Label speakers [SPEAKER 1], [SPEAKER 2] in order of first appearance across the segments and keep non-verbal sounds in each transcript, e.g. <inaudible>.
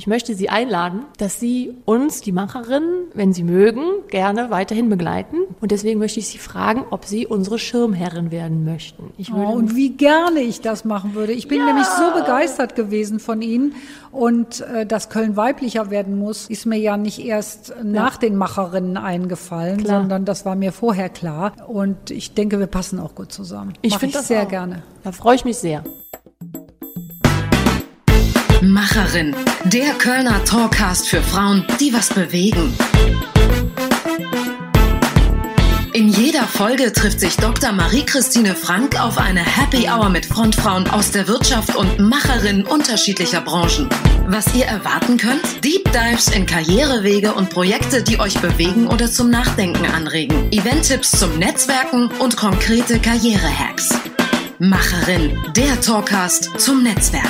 [SPEAKER 1] ich möchte Sie einladen, dass Sie uns, die Macherin, wenn Sie mögen, gerne weiterhin begleiten. Und deswegen möchte ich Sie fragen, ob Sie unsere Schirmherrin werden möchten.
[SPEAKER 2] Ich würde oh, und wie gerne ich das machen würde. Ich bin ja. nämlich so begeistert gewesen von Ihnen. Und äh, dass Köln weiblicher werden muss, ist mir ja nicht erst nach den Macherinnen eingefallen, klar. sondern das war mir vorher klar. Und ich denke, wir passen auch gut zusammen.
[SPEAKER 1] Ich finde das sehr auch. gerne. Da freue ich mich sehr.
[SPEAKER 3] Macherin, der Kölner Talkcast für Frauen, die was bewegen. In jeder Folge trifft sich Dr. Marie-Christine Frank auf eine Happy Hour mit Frontfrauen aus der Wirtschaft und Macherinnen unterschiedlicher Branchen. Was ihr erwarten könnt? Deep Dives in Karrierewege und Projekte, die euch bewegen oder zum Nachdenken anregen. Event-Tipps zum Netzwerken und konkrete Karrierehacks. Macherin, der Talkcast zum Netzwerk.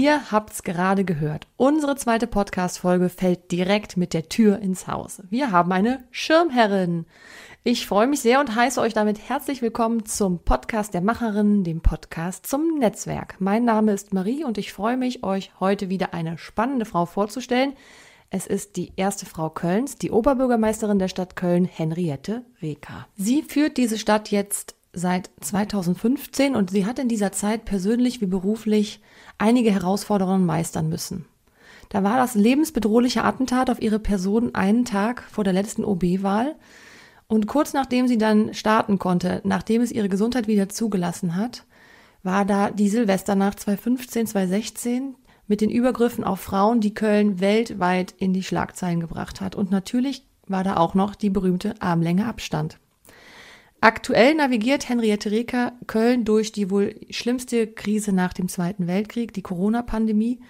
[SPEAKER 1] Ihr habt's gerade gehört. Unsere zweite Podcast-Folge fällt direkt mit der Tür ins Haus. Wir haben eine Schirmherrin. Ich freue mich sehr und heiße euch damit herzlich willkommen zum Podcast der Macherin, dem Podcast zum Netzwerk. Mein Name ist Marie und ich freue mich, euch heute wieder eine spannende Frau vorzustellen. Es ist die erste Frau Kölns, die Oberbürgermeisterin der Stadt Köln, Henriette Reker. Sie führt diese Stadt jetzt seit 2015 und sie hat in dieser Zeit persönlich wie beruflich einige Herausforderungen meistern müssen. Da war das lebensbedrohliche Attentat auf ihre Person einen Tag vor der letzten OB-Wahl und kurz nachdem sie dann starten konnte, nachdem es ihre Gesundheit wieder zugelassen hat, war da die Silvesternacht 2015, 2016 mit den Übergriffen auf Frauen, die Köln weltweit in die Schlagzeilen gebracht hat. Und natürlich war da auch noch die berühmte Armlänge Abstand. Aktuell navigiert Henriette Reker Köln durch die wohl schlimmste Krise nach dem Zweiten Weltkrieg, die Corona-Pandemie.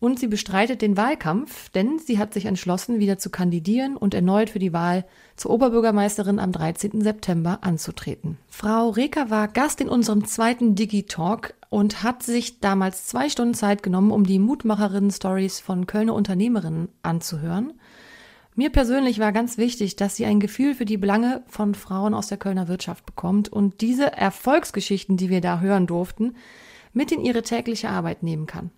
[SPEAKER 1] Und sie bestreitet den Wahlkampf, denn sie hat sich entschlossen, wieder zu kandidieren und erneut für die Wahl zur Oberbürgermeisterin am 13. September anzutreten. Frau Reker war Gast in unserem zweiten Digitalk und hat sich damals zwei Stunden Zeit genommen, um die Mutmacherinnen-Stories von Kölner Unternehmerinnen anzuhören. Mir persönlich war ganz wichtig, dass sie ein Gefühl für die Belange von Frauen aus der Kölner Wirtschaft bekommt und diese Erfolgsgeschichten, die wir da hören durften, mit in ihre tägliche Arbeit nehmen kann.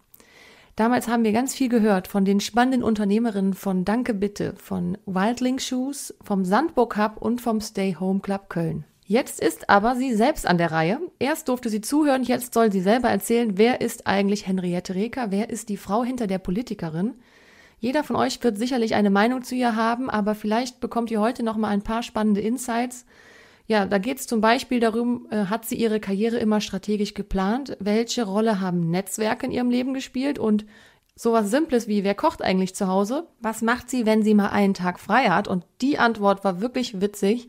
[SPEAKER 1] Damals haben wir ganz viel gehört von den spannenden Unternehmerinnen von Danke Bitte, von Wildling Shoes, vom Sandburg Hub und vom Stay Home Club Köln. Jetzt ist aber sie selbst an der Reihe. Erst durfte sie zuhören, jetzt soll sie selber erzählen, wer ist eigentlich Henriette Reker, wer ist die Frau hinter der Politikerin jeder von euch wird sicherlich eine Meinung zu ihr haben, aber vielleicht bekommt ihr heute noch mal ein paar spannende Insights. Ja, da geht es zum Beispiel darum, äh, hat sie ihre Karriere immer strategisch geplant? Welche Rolle haben Netzwerke in ihrem Leben gespielt? Und sowas Simples wie, wer kocht eigentlich zu Hause? Was macht sie, wenn sie mal einen Tag frei hat? Und die Antwort war wirklich witzig.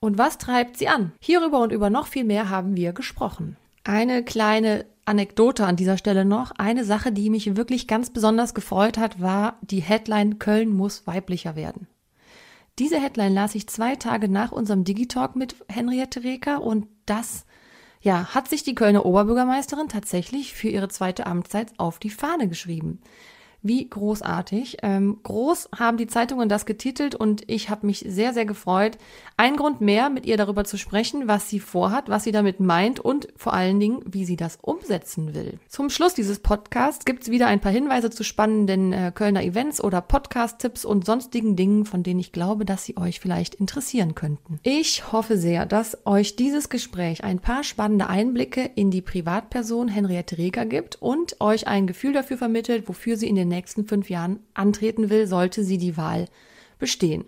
[SPEAKER 1] Und was treibt sie an? Hierüber und über noch viel mehr haben wir gesprochen. Eine kleine Anekdote an dieser Stelle noch. Eine Sache, die mich wirklich ganz besonders gefreut hat, war die Headline Köln muss weiblicher werden. Diese Headline las ich zwei Tage nach unserem Digitalk mit Henriette Reker und das ja, hat sich die Kölner Oberbürgermeisterin tatsächlich für ihre zweite Amtszeit auf die Fahne geschrieben. Wie großartig. Ähm, groß haben die Zeitungen das getitelt und ich habe mich sehr, sehr gefreut. Ein Grund mehr, mit ihr darüber zu sprechen, was sie vorhat, was sie damit meint und vor allen Dingen, wie sie das umsetzen will. Zum Schluss dieses Podcasts gibt es wieder ein paar Hinweise zu spannenden äh, Kölner Events oder Podcast-Tipps und sonstigen Dingen, von denen ich glaube, dass sie euch vielleicht interessieren könnten. Ich hoffe sehr, dass euch dieses Gespräch ein paar spannende Einblicke in die Privatperson Henriette Reger gibt und euch ein Gefühl dafür vermittelt, wofür sie in den nächsten fünf Jahren antreten will, sollte sie die Wahl bestehen.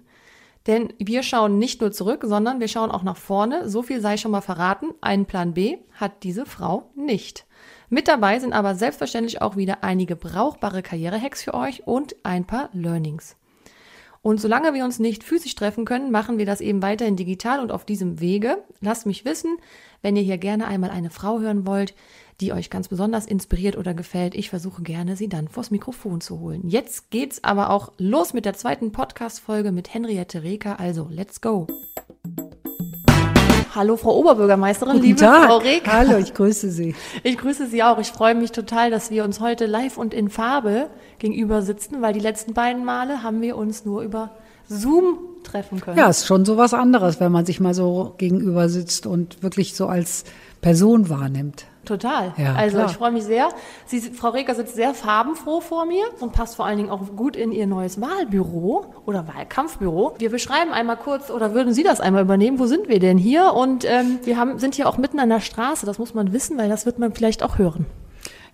[SPEAKER 1] Denn wir schauen nicht nur zurück, sondern wir schauen auch nach vorne. So viel sei schon mal verraten. Einen Plan B hat diese Frau nicht. Mit dabei sind aber selbstverständlich auch wieder einige brauchbare Karrierehacks für euch und ein paar Learnings. Und solange wir uns nicht physisch treffen können, machen wir das eben weiterhin digital und auf diesem Wege. Lasst mich wissen, wenn ihr hier gerne einmal eine Frau hören wollt, die euch ganz besonders inspiriert oder gefällt. Ich versuche gerne, sie dann vors Mikrofon zu holen. Jetzt geht's aber auch los mit der zweiten Podcast-Folge mit Henriette Reker. Also, let's go! Hallo, Frau Oberbürgermeisterin,
[SPEAKER 2] Guten
[SPEAKER 1] liebe
[SPEAKER 2] Tag.
[SPEAKER 1] Frau Reker.
[SPEAKER 2] Hallo, ich grüße Sie.
[SPEAKER 1] Ich grüße Sie auch. Ich freue mich total, dass wir uns heute live und in Farbe gegenüber sitzen, weil die letzten beiden Male haben wir uns nur über Zoom treffen können.
[SPEAKER 2] Ja, ist schon so was anderes, wenn man sich mal so gegenüber sitzt und wirklich so als Person wahrnimmt.
[SPEAKER 1] Total.
[SPEAKER 2] Ja,
[SPEAKER 1] also
[SPEAKER 2] klar.
[SPEAKER 1] ich freue mich sehr. Sie, Frau Reker sitzt sehr farbenfroh vor mir und passt vor allen Dingen auch gut in ihr neues Wahlbüro oder Wahlkampfbüro. Wir beschreiben einmal kurz oder würden Sie das einmal übernehmen? Wo sind wir denn hier? Und ähm, wir haben, sind hier auch mitten an der Straße. Das muss man wissen, weil das wird man vielleicht auch hören.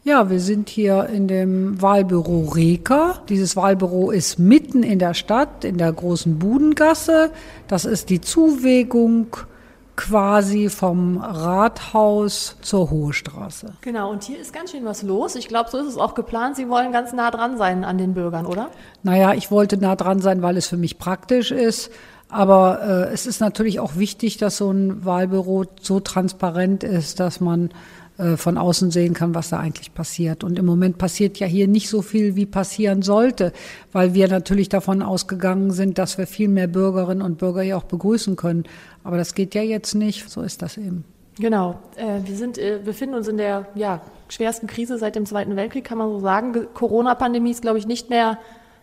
[SPEAKER 2] Ja, wir sind hier in dem Wahlbüro Reker. Dieses Wahlbüro ist mitten in der Stadt, in der großen Budengasse. Das ist die Zuwegung quasi vom Rathaus zur Hohe Straße.
[SPEAKER 1] Genau, und hier ist ganz schön was los. Ich glaube, so ist es auch geplant. Sie wollen ganz nah dran sein an den Bürgern, oder?
[SPEAKER 2] Naja, ich wollte nah dran sein, weil es für mich praktisch ist. Aber äh, es ist natürlich auch wichtig, dass so ein Wahlbüro so transparent ist, dass man äh, von außen sehen kann, was da eigentlich passiert. Und im Moment passiert ja hier nicht so viel, wie passieren sollte, weil wir natürlich davon ausgegangen sind, dass wir viel mehr Bürgerinnen und Bürger hier auch begrüßen können. Aber das geht ja jetzt nicht. So ist das eben.
[SPEAKER 1] Genau. Äh, wir sind, äh, befinden uns in der ja, schwersten Krise seit dem Zweiten Weltkrieg, kann man so sagen. Ge- Corona-Pandemie ist, glaube ich, nicht mehr,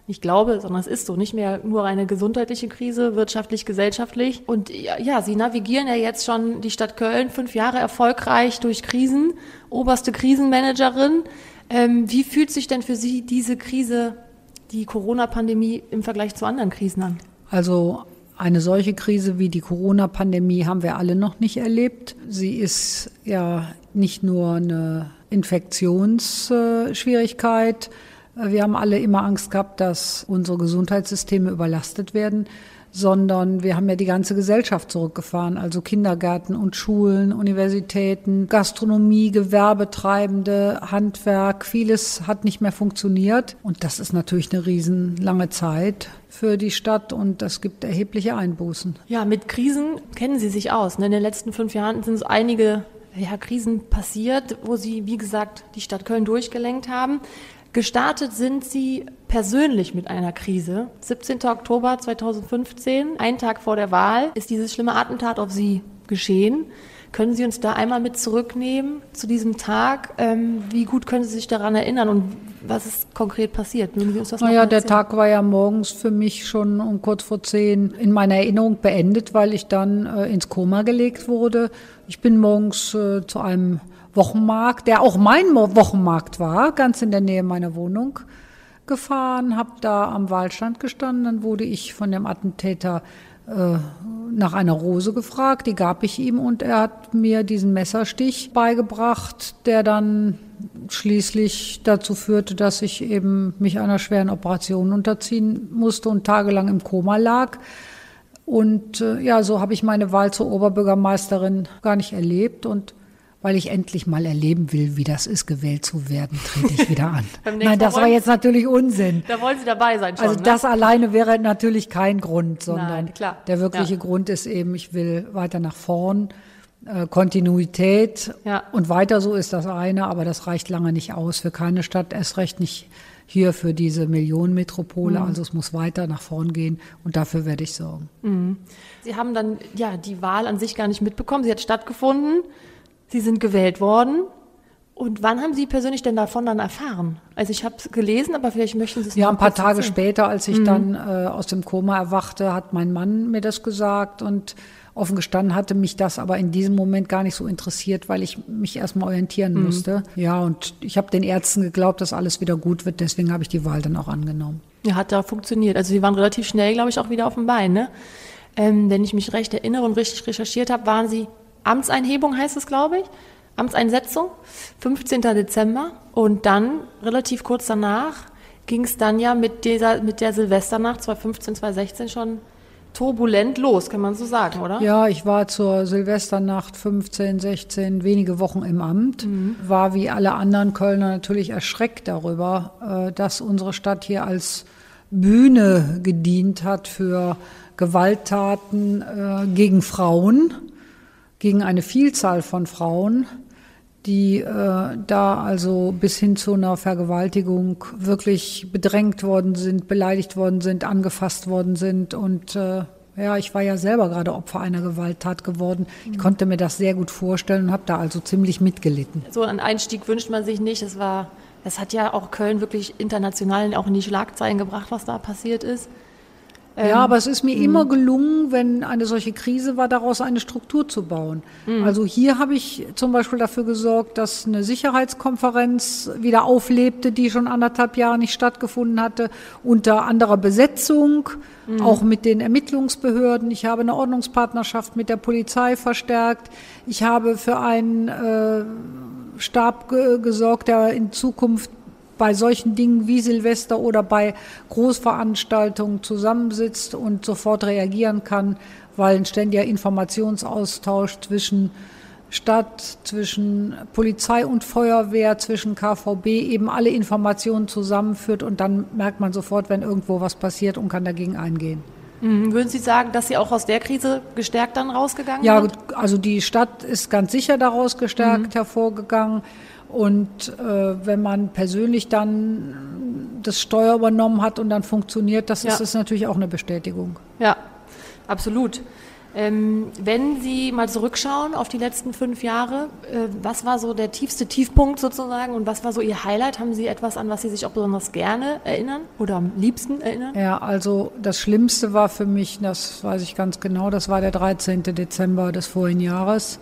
[SPEAKER 1] nicht glaube, sondern es ist so, nicht mehr nur eine gesundheitliche Krise, wirtschaftlich, gesellschaftlich. Und ja, ja, Sie navigieren ja jetzt schon die Stadt Köln fünf Jahre erfolgreich durch Krisen, oberste Krisenmanagerin. Ähm, wie fühlt sich denn für Sie diese Krise, die Corona-Pandemie im Vergleich zu anderen Krisen an?
[SPEAKER 2] Also eine solche Krise wie die Corona-Pandemie haben wir alle noch nicht erlebt. Sie ist ja nicht nur eine Infektionsschwierigkeit. Wir haben alle immer Angst gehabt, dass unsere Gesundheitssysteme überlastet werden, sondern wir haben ja die ganze Gesellschaft zurückgefahren, also Kindergärten und Schulen, Universitäten, Gastronomie, Gewerbetreibende, Handwerk, vieles hat nicht mehr funktioniert und das ist natürlich eine riesenlange Zeit für die Stadt und das gibt erhebliche Einbußen.
[SPEAKER 1] Ja, mit Krisen kennen Sie sich aus. ne? In den letzten fünf Jahren sind so einige ja, Krisen passiert, wo Sie, wie gesagt, die Stadt Köln durchgelenkt haben. Gestartet sind Sie persönlich mit einer Krise. 17. Oktober 2015, ein Tag vor der Wahl, ist dieses schlimme Attentat auf Sie geschehen. Können Sie uns da einmal mit zurücknehmen zu diesem Tag? Ähm, wie gut können Sie sich daran erinnern und was ist konkret passiert? Mögen Sie uns das
[SPEAKER 2] Naja, der? Tag war ja morgens für mich schon um kurz vor zehn in meiner Erinnerung beendet, weil ich dann äh, ins Koma gelegt wurde. Ich bin morgens äh, zu einem Wochenmarkt, der auch mein Wochenmarkt war, ganz in der Nähe meiner Wohnung gefahren, habe da am Wahlstand gestanden, dann wurde ich von dem Attentäter äh, nach einer Rose gefragt, die gab ich ihm und er hat mir diesen Messerstich beigebracht, der dann schließlich dazu führte, dass ich eben mich einer schweren Operation unterziehen musste und tagelang im Koma lag. Und äh, ja, so habe ich meine Wahl zur Oberbürgermeisterin gar nicht erlebt und weil ich endlich mal erleben will, wie das ist, gewählt zu werden, trete ich wieder an. <laughs> Nein, das war jetzt natürlich Unsinn.
[SPEAKER 1] Da wollen Sie dabei sein schon,
[SPEAKER 2] Also
[SPEAKER 1] ne?
[SPEAKER 2] das alleine wäre natürlich kein Grund, sondern
[SPEAKER 1] Nein, klar.
[SPEAKER 2] der wirkliche
[SPEAKER 1] Ja.
[SPEAKER 2] Grund ist eben, ich will weiter nach vorn, äh, Kontinuität
[SPEAKER 1] Ja.
[SPEAKER 2] und weiter so ist das eine, aber das reicht lange nicht aus für keine Stadt, erst recht nicht hier für diese Millionenmetropole.
[SPEAKER 1] Mhm.
[SPEAKER 2] Also es muss weiter nach vorn gehen und dafür werde ich sorgen.
[SPEAKER 1] Sie haben dann ja die Wahl an sich gar nicht mitbekommen. Sie hat stattgefunden. Sie sind gewählt worden. Und wann haben Sie persönlich denn davon dann erfahren? Also ich habe es gelesen, aber vielleicht möchten Sie es
[SPEAKER 2] Ja, ein paar Tage
[SPEAKER 1] erzählen.
[SPEAKER 2] später, als
[SPEAKER 1] Mhm.
[SPEAKER 2] ich dann äh, aus dem Koma erwachte, hat mein Mann mir das gesagt und offen gestanden hatte mich das aber in diesem Moment gar nicht so interessiert, weil ich mich erstmal orientieren
[SPEAKER 1] Mhm.
[SPEAKER 2] musste. Ja, und ich habe den Ärzten geglaubt, dass alles wieder gut wird, deswegen habe ich die Wahl dann auch angenommen.
[SPEAKER 1] Ja, hat da funktioniert. Also Sie waren relativ schnell, glaube ich, auch wieder auf dem Bein. Ne? Ähm, wenn ich mich recht erinnere und richtig recherchiert habe, waren Sie Amtseinhebung, heißt es, glaube ich. Amtseinsetzung, 15. Dezember. Und dann, relativ kurz danach, ging es dann ja mit, dieser, mit der Silvesternacht 2015, 2016 schon turbulent los, kann man so sagen, oder?
[SPEAKER 2] Ja, ich war zur Silvesternacht 15, 16, wenige Wochen im Amt, war wie alle anderen Kölner natürlich erschreckt darüber, äh, dass unsere Stadt hier als Bühne gedient hat für Gewalttaten äh, gegen Frauen, gegen eine Vielzahl von Frauen, die äh, da also bis hin zu einer Vergewaltigung wirklich bedrängt worden sind, beleidigt worden sind, angefasst worden sind und äh, ja, ich war ja selber gerade Opfer einer Gewalttat geworden. Ich konnte mir das sehr gut vorstellen und habe da also ziemlich mitgelitten.
[SPEAKER 1] So einen Einstieg wünscht man sich nicht. Es war, es hat ja auch Köln wirklich international auch in die Schlagzeilen gebracht, was da passiert ist.
[SPEAKER 2] Ähm, ja, aber es ist mir mh. immer gelungen, wenn eine solche Krise war, daraus eine Struktur zu bauen. Mh. Also hier habe ich zum Beispiel dafür gesorgt, dass eine Sicherheitskonferenz wieder auflebte, die schon anderthalb Jahre nicht stattgefunden hatte, unter anderer Besetzung, mh. auch mit den Ermittlungsbehörden. Ich habe eine Ordnungspartnerschaft mit der Polizei verstärkt. Ich habe für einen äh, Stab ge gesorgt, der in Zukunft bei solchen Dingen wie Silvester oder bei Großveranstaltungen zusammensitzt und sofort reagieren kann, weil ein ständiger Informationsaustausch zwischen Stadt, zwischen Polizei und Feuerwehr, zwischen KVB eben alle Informationen zusammenführt und dann merkt man sofort, wenn irgendwo was passiert und kann dagegen eingehen.
[SPEAKER 1] Mhm. Würden Sie sagen, dass Sie auch aus der Krise gestärkt dann rausgegangen
[SPEAKER 2] ja,
[SPEAKER 1] sind?
[SPEAKER 2] Ja, also die Stadt ist ganz sicher daraus gestärkt mhm. hervorgegangen. Und äh, wenn man persönlich dann das Steuer übernommen hat und dann funktioniert, das ja. ist, ist natürlich auch eine Bestätigung.
[SPEAKER 1] Ja, absolut. Ähm, wenn Sie mal zurückschauen auf die letzten fünf Jahre, äh, was war so der tiefste Tiefpunkt sozusagen und was war so Ihr Highlight? Haben Sie etwas, an was Sie sich auch besonders gerne erinnern oder am liebsten erinnern?
[SPEAKER 2] Ja, also das Schlimmste war für mich, das weiß ich ganz genau, das war der 13. Dezember des vorigen Jahres,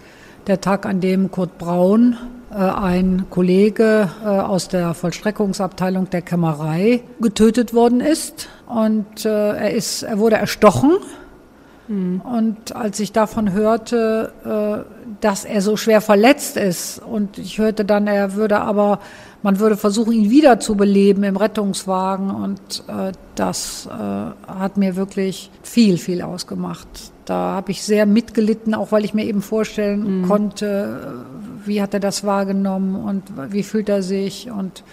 [SPEAKER 2] der Tag, an dem Kurt Braun ein Kollege äh, aus der Vollstreckungsabteilung der Kämmerei getötet worden ist. Und äh, er, ist, er wurde erstochen. Mhm. Und als ich davon hörte, dass er so schwer verletzt ist und ich hörte dann, er würde aber, man würde versuchen, ihn wieder zu beleben im Rettungswagen und das hat mir wirklich viel, viel ausgemacht. Da habe ich sehr mitgelitten, auch weil ich mir eben vorstellen mhm. konnte, wie hat er das wahrgenommen und wie fühlt er sich und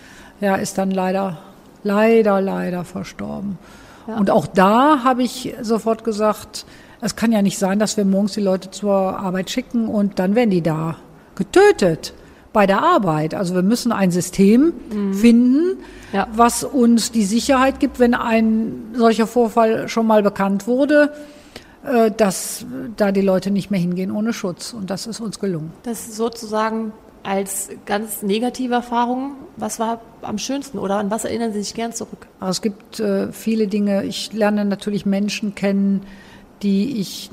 [SPEAKER 2] ja, ist dann leider, leider, leider verstorben. Ja. Und auch da habe ich sofort gesagt, es kann ja nicht sein, dass wir morgens die Leute zur Arbeit schicken und dann werden die da getötet bei der Arbeit. Also wir müssen ein System mhm. finden, ja. was uns die Sicherheit gibt, wenn ein solcher Vorfall schon mal bekannt wurde, dass da die Leute nicht mehr hingehen ohne Schutz. Und das ist uns gelungen.
[SPEAKER 1] Das ist sozusagen als ganz negative Erfahrung, was war am schönsten oder an was erinnern Sie sich gern zurück?
[SPEAKER 2] Also es gibt äh, viele Dinge. Ich lerne natürlich Menschen kennen, die ich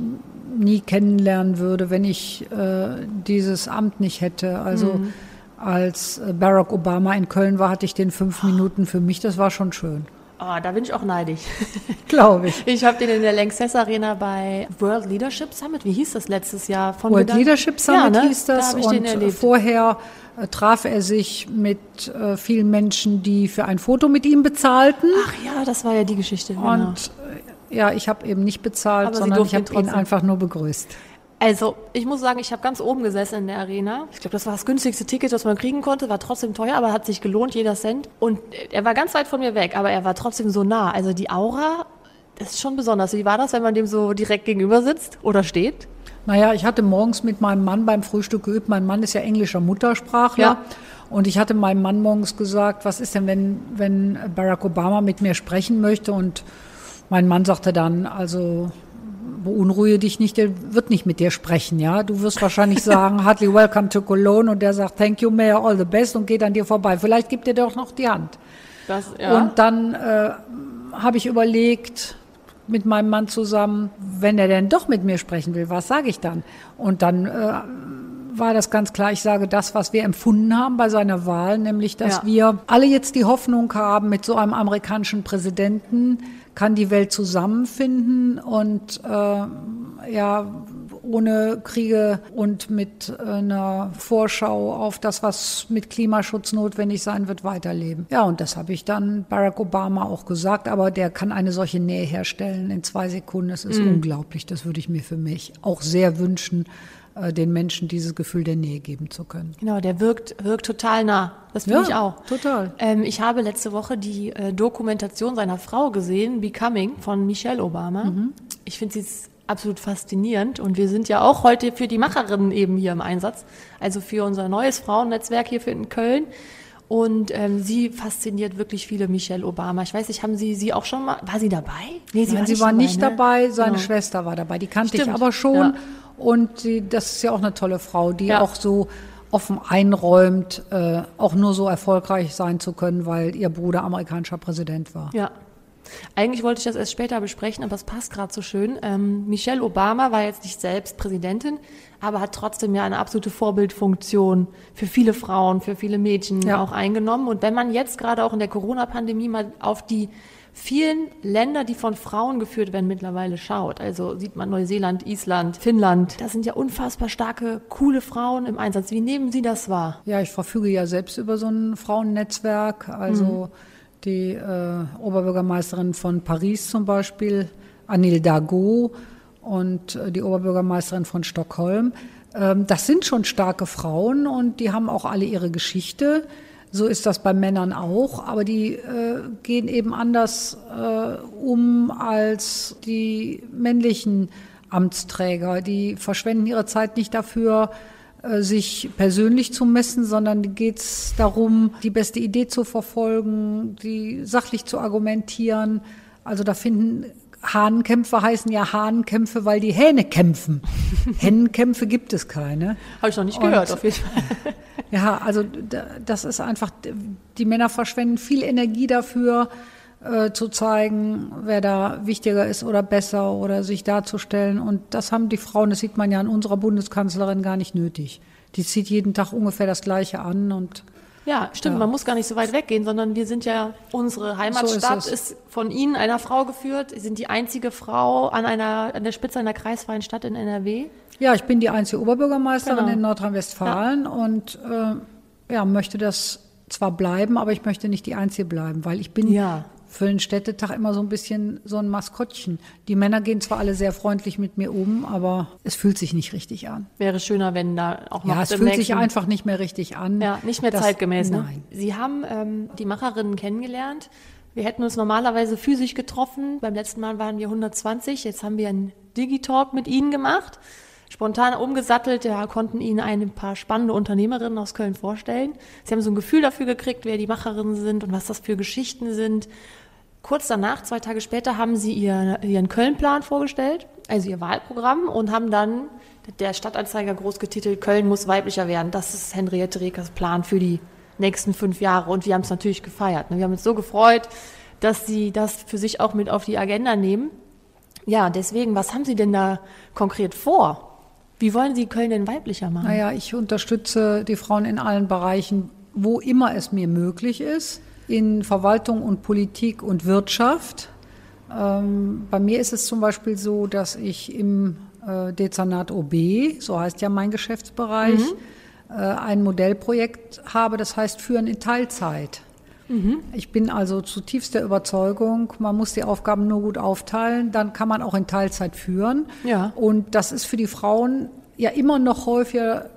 [SPEAKER 2] nie kennenlernen würde, wenn ich äh, dieses Amt nicht hätte. Also mhm. als Barack Obama in Köln war, hatte ich den fünf Minuten für mich. Das war schon schön.
[SPEAKER 1] Oh, da bin ich auch neidisch. <laughs>
[SPEAKER 2] Glaube ich.
[SPEAKER 1] Ich habe den in der Lanxess Arena bei World Leadership Summit, wie hieß das letztes Jahr?
[SPEAKER 2] Von World Gedanken? Leadership Summit ja, ne? hieß das. Da und vorher äh, traf er sich mit äh, vielen Menschen, die für ein Foto mit ihm bezahlten.
[SPEAKER 1] Ach ja, das war ja die Geschichte.
[SPEAKER 2] Genau. Und äh, ja, ich habe eben nicht bezahlt, Aber sondern ich habe ihn einfach nur begrüßt.
[SPEAKER 1] Also, ich muss sagen, ich habe ganz oben gesessen in der Arena. Ich glaube, das war das günstigste Ticket, das man kriegen konnte. War trotzdem teuer, aber hat sich gelohnt, jeder Cent. Und er war ganz weit von mir weg, aber er war trotzdem so nah. Also die Aura, das ist schon besonders. Wie war das, wenn man dem so direkt gegenüber sitzt oder steht?
[SPEAKER 2] Naja, ich hatte morgens mit meinem Mann beim Frühstück geübt. Mein Mann ist ja englischer Muttersprachler. Ja. Und ich hatte meinem Mann morgens gesagt, was ist denn, wenn, wenn Barack Obama mit mir sprechen möchte? Und mein Mann sagte dann, also beunruhige dich nicht, der wird nicht mit dir sprechen, ja. Du wirst wahrscheinlich sagen, <laughs> heartily welcome to Cologne und der sagt, thank you, Mayor, all the best und geht an dir vorbei. Vielleicht gibt er dir doch noch die Hand. Das, ja. Und dann äh, habe ich überlegt, mit meinem Mann zusammen, wenn er denn doch mit mir sprechen will, was sage ich dann? Und dann äh, war das ganz klar, ich sage das, was wir empfunden haben bei seiner Wahl, nämlich, dass ja. wir alle jetzt die Hoffnung haben, mit so einem amerikanischen Präsidenten kann die Welt zusammenfinden und äh, ja ohne Kriege und mit einer Vorschau auf das, was mit Klimaschutz notwendig sein wird, weiterleben. Ja, und das habe ich dann Barack Obama auch gesagt, aber der kann eine solche Nähe herstellen in zwei Sekunden. Das ist mm. unglaublich. Das würde ich mir für mich auch sehr wünschen, den Menschen dieses Gefühl der Nähe geben zu können.
[SPEAKER 1] Genau, der wirkt, wirkt total nah. Das finde ja, ich auch.
[SPEAKER 2] Total.
[SPEAKER 1] Ähm, ich habe letzte Woche die äh, Dokumentation seiner Frau gesehen, Becoming, von Michelle Obama. Mhm. Ich finde sie absolut faszinierend und wir sind ja auch heute für die Macherinnen eben hier im Einsatz, also für unser neues Frauennetzwerk hier in Köln. Und ähm, sie fasziniert wirklich viele Michelle Obama. Ich weiß nicht, haben Sie sie auch schon mal, war sie dabei?
[SPEAKER 2] Nee, sie Nein, war, sie war nicht dabei, ne? seine genau. Schwester war dabei. Die kannte Stimmt. ich aber schon. Ja. Und die, das ist ja auch eine tolle Frau, die ja. auch so offen einräumt, äh, auch nur so erfolgreich sein zu können, weil ihr Bruder amerikanischer Präsident war.
[SPEAKER 1] Ja. Eigentlich wollte ich das erst später besprechen, aber es passt gerade so schön. Ähm, Michelle Obama war jetzt nicht selbst Präsidentin, aber hat trotzdem ja eine absolute Vorbildfunktion für viele Frauen, für viele Mädchen ja. auch eingenommen. Und wenn man jetzt gerade auch in der Corona-Pandemie mal auf die vielen Länder, die von Frauen geführt werden, mittlerweile schaut. Also sieht man Neuseeland, Island, Finnland. Das sind ja unfassbar starke, coole Frauen im Einsatz. Wie nehmen Sie das wahr?
[SPEAKER 2] Ja, ich verfüge ja selbst über so ein Frauennetzwerk. Also mhm. Die äh, Oberbürgermeisterin von Paris zum Beispiel, Anil Dago und äh, die Oberbürgermeisterin von Stockholm. Ähm, das sind schon starke Frauen und die haben auch alle ihre Geschichte. So ist das bei Männern auch, aber die äh, gehen eben anders äh, um als die männlichen Amtsträger. Die verschwenden ihre Zeit nicht dafür, sich persönlich zu messen, sondern geht es darum, die beste Idee zu verfolgen, die sachlich zu argumentieren. Also da finden Hahnkämpfe heißen ja Hahnkämpfe, weil die Hähne kämpfen. <laughs> Hennenkämpfe gibt es keine.
[SPEAKER 1] Habe ich noch nicht gehört, Und, auf jeden Fall. <laughs>
[SPEAKER 2] Ja, also das ist einfach, die Männer verschwenden viel Energie dafür, äh, zu zeigen, wer da wichtiger ist oder besser oder sich darzustellen. Und das haben die Frauen, das sieht man ja an unserer Bundeskanzlerin gar nicht nötig. Die zieht jeden Tag ungefähr das Gleiche an und
[SPEAKER 1] ja, stimmt. Ja. Man muss gar nicht so weit weggehen, sondern wir sind ja, unsere Heimatstadt so ist, ist, von Ihnen, einer Frau geführt. Sie sind die einzige Frau an einer, an der Spitze einer kreisfreien Stadt in NRW.
[SPEAKER 2] Ja, ich bin die einzige Oberbürgermeisterin genau. in Nordrhein-Westfalen ja. und äh, ja, möchte das zwar bleiben, aber ich möchte nicht die Einzige bleiben, weil ich bin ja. Für den Städtetag immer so ein bisschen so ein Maskottchen. Die Männer gehen zwar alle sehr freundlich mit mir um, aber es fühlt sich nicht richtig an.
[SPEAKER 1] Wäre schöner, wenn da auch noch
[SPEAKER 2] Ja, es fühlt sich einfach nicht mehr richtig an.
[SPEAKER 1] Ja, nicht mehr das, zeitgemäß. Ne? Nein. Sie haben ähm, die Macherinnen kennengelernt. Wir hätten uns normalerweise physisch getroffen. Beim letzten Mal waren wir 120. Jetzt haben wir einen Digitalk mit Ihnen gemacht spontan umgesattelt, ja, konnten Ihnen ein paar spannende Unternehmerinnen aus Köln vorstellen. Sie haben so ein Gefühl dafür gekriegt, wer die Macherinnen sind und was das für Geschichten sind. Kurz danach, zwei Tage später, haben Sie ihr, Ihren Köln-Plan vorgestellt, also Ihr Wahlprogramm, und haben dann der Stadtanzeiger groß getitelt, Köln muss weiblicher werden. Das ist Henriette Rekers Plan für die nächsten fünf Jahre. Und wir haben es natürlich gefeiert. Wir haben uns so gefreut, dass Sie das für sich auch mit auf die Agenda nehmen. Ja, deswegen, was haben Sie denn da konkret vor? Wie wollen Sie Köln denn weiblicher machen?
[SPEAKER 2] Naja, ich unterstütze die Frauen in allen Bereichen, wo immer es mir möglich ist, in Verwaltung und Politik und Wirtschaft. Ähm, bei mir ist es zum Beispiel so, dass ich im äh, Dezernat OB, so heißt ja mein Geschäftsbereich, mhm. äh, ein Modellprojekt habe, das heißt Führen in Teilzeit. Mhm. Ich bin also zutiefst der Überzeugung, man muss die Aufgaben nur gut aufteilen, dann kann man auch in Teilzeit führen. Ja. Und das ist für die Frauen ja immer noch häufiger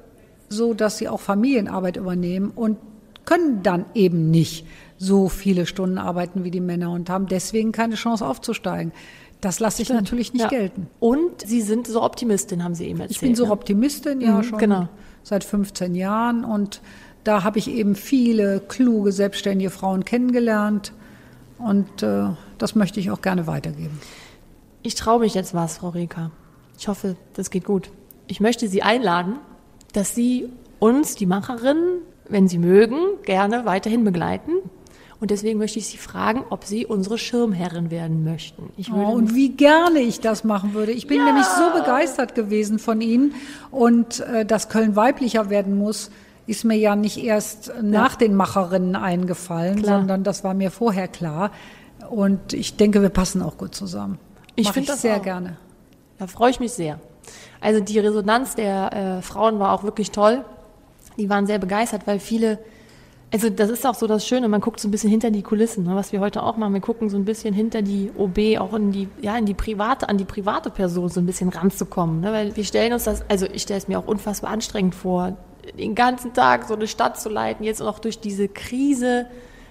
[SPEAKER 2] so, dass sie auch Familienarbeit übernehmen und können dann eben nicht so viele Stunden arbeiten wie die Männer und haben deswegen keine Chance aufzusteigen. Das lasse ich Stimmt. natürlich nicht ja. gelten.
[SPEAKER 1] Und Sie sind so Optimistin, haben Sie eben erzählt.
[SPEAKER 2] Ich bin so ne? Optimistin, ja, mhm, schon genau. seit 15 Jahren und da habe ich eben viele kluge, selbstständige Frauen kennengelernt und äh, das möchte ich auch gerne weitergeben.
[SPEAKER 1] Ich traue mich jetzt was, Frau Reka. Ich hoffe, das geht gut. Ich möchte Sie einladen, dass Sie uns, die Macherinnen, wenn Sie mögen, gerne weiterhin begleiten. Und deswegen möchte ich Sie fragen, ob Sie unsere Schirmherrin werden möchten.
[SPEAKER 2] Oh, und wie gerne ich das machen würde. Ich bin ja. nämlich so begeistert gewesen von Ihnen und äh, dass Köln weiblicher werden muss ist mir ja nicht erst nach den Macherinnen eingefallen, klar. sondern das war mir vorher klar. Und ich denke, wir passen auch gut zusammen.
[SPEAKER 1] Ich finde das sehr auch. gerne. Da freue ich mich sehr. Also die Resonanz der äh, Frauen war auch wirklich toll. Die waren sehr begeistert, weil viele, also das ist auch so das Schöne, man guckt so ein bisschen hinter die Kulissen, ne, was wir heute auch machen. Wir gucken so ein bisschen hinter die OB, auch in die, ja, in die private, an die private Person so ein bisschen ranzukommen. Ne, weil wir stellen uns das, also ich stelle es mir auch unfassbar anstrengend vor, den ganzen Tag so eine Stadt zu leiten, jetzt auch durch diese Krise.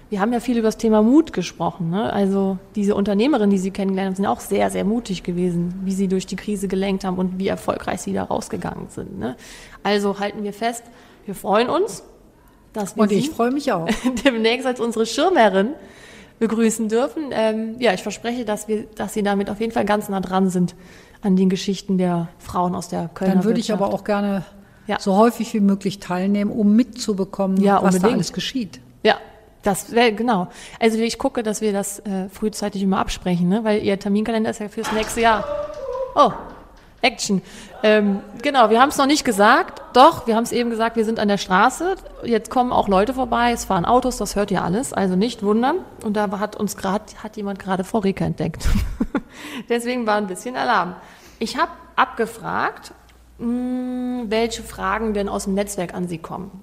[SPEAKER 1] Wir haben ja viel über das Thema Mut gesprochen. Ne? Also diese Unternehmerinnen, die Sie kennengelernt haben, sind auch sehr, sehr mutig gewesen, wie sie durch die Krise gelenkt haben und wie erfolgreich sie da rausgegangen sind. Ne? Also halten wir fest, wir freuen uns, dass wir
[SPEAKER 2] und ich freue mich auch <laughs>
[SPEAKER 1] demnächst als unsere Schirmherrin begrüßen dürfen. Ähm, ja, ich verspreche, dass wir, dass Sie damit auf jeden Fall ganz nah dran sind an den Geschichten der Frauen aus der Kölner
[SPEAKER 2] Dann würde ich aber auch gerne ja. so häufig wie möglich teilnehmen, um mitzubekommen, ja, was da alles geschieht.
[SPEAKER 1] Ja, Das wäre, genau. Also ich gucke, dass wir das äh, frühzeitig immer absprechen, ne? weil Ihr Terminkalender ist ja fürs nächste Jahr. Oh, Action. Ähm, genau, wir haben es noch nicht gesagt. Doch, wir haben es eben gesagt, wir sind an der Straße. Jetzt kommen auch Leute vorbei, es fahren Autos, das hört ihr alles. Also nicht wundern. Und da hat uns gerade, hat jemand gerade Rika entdeckt. <laughs> Deswegen war ein bisschen Alarm. Ich habe abgefragt, mh, welche Fragen denn aus dem Netzwerk an Sie kommen.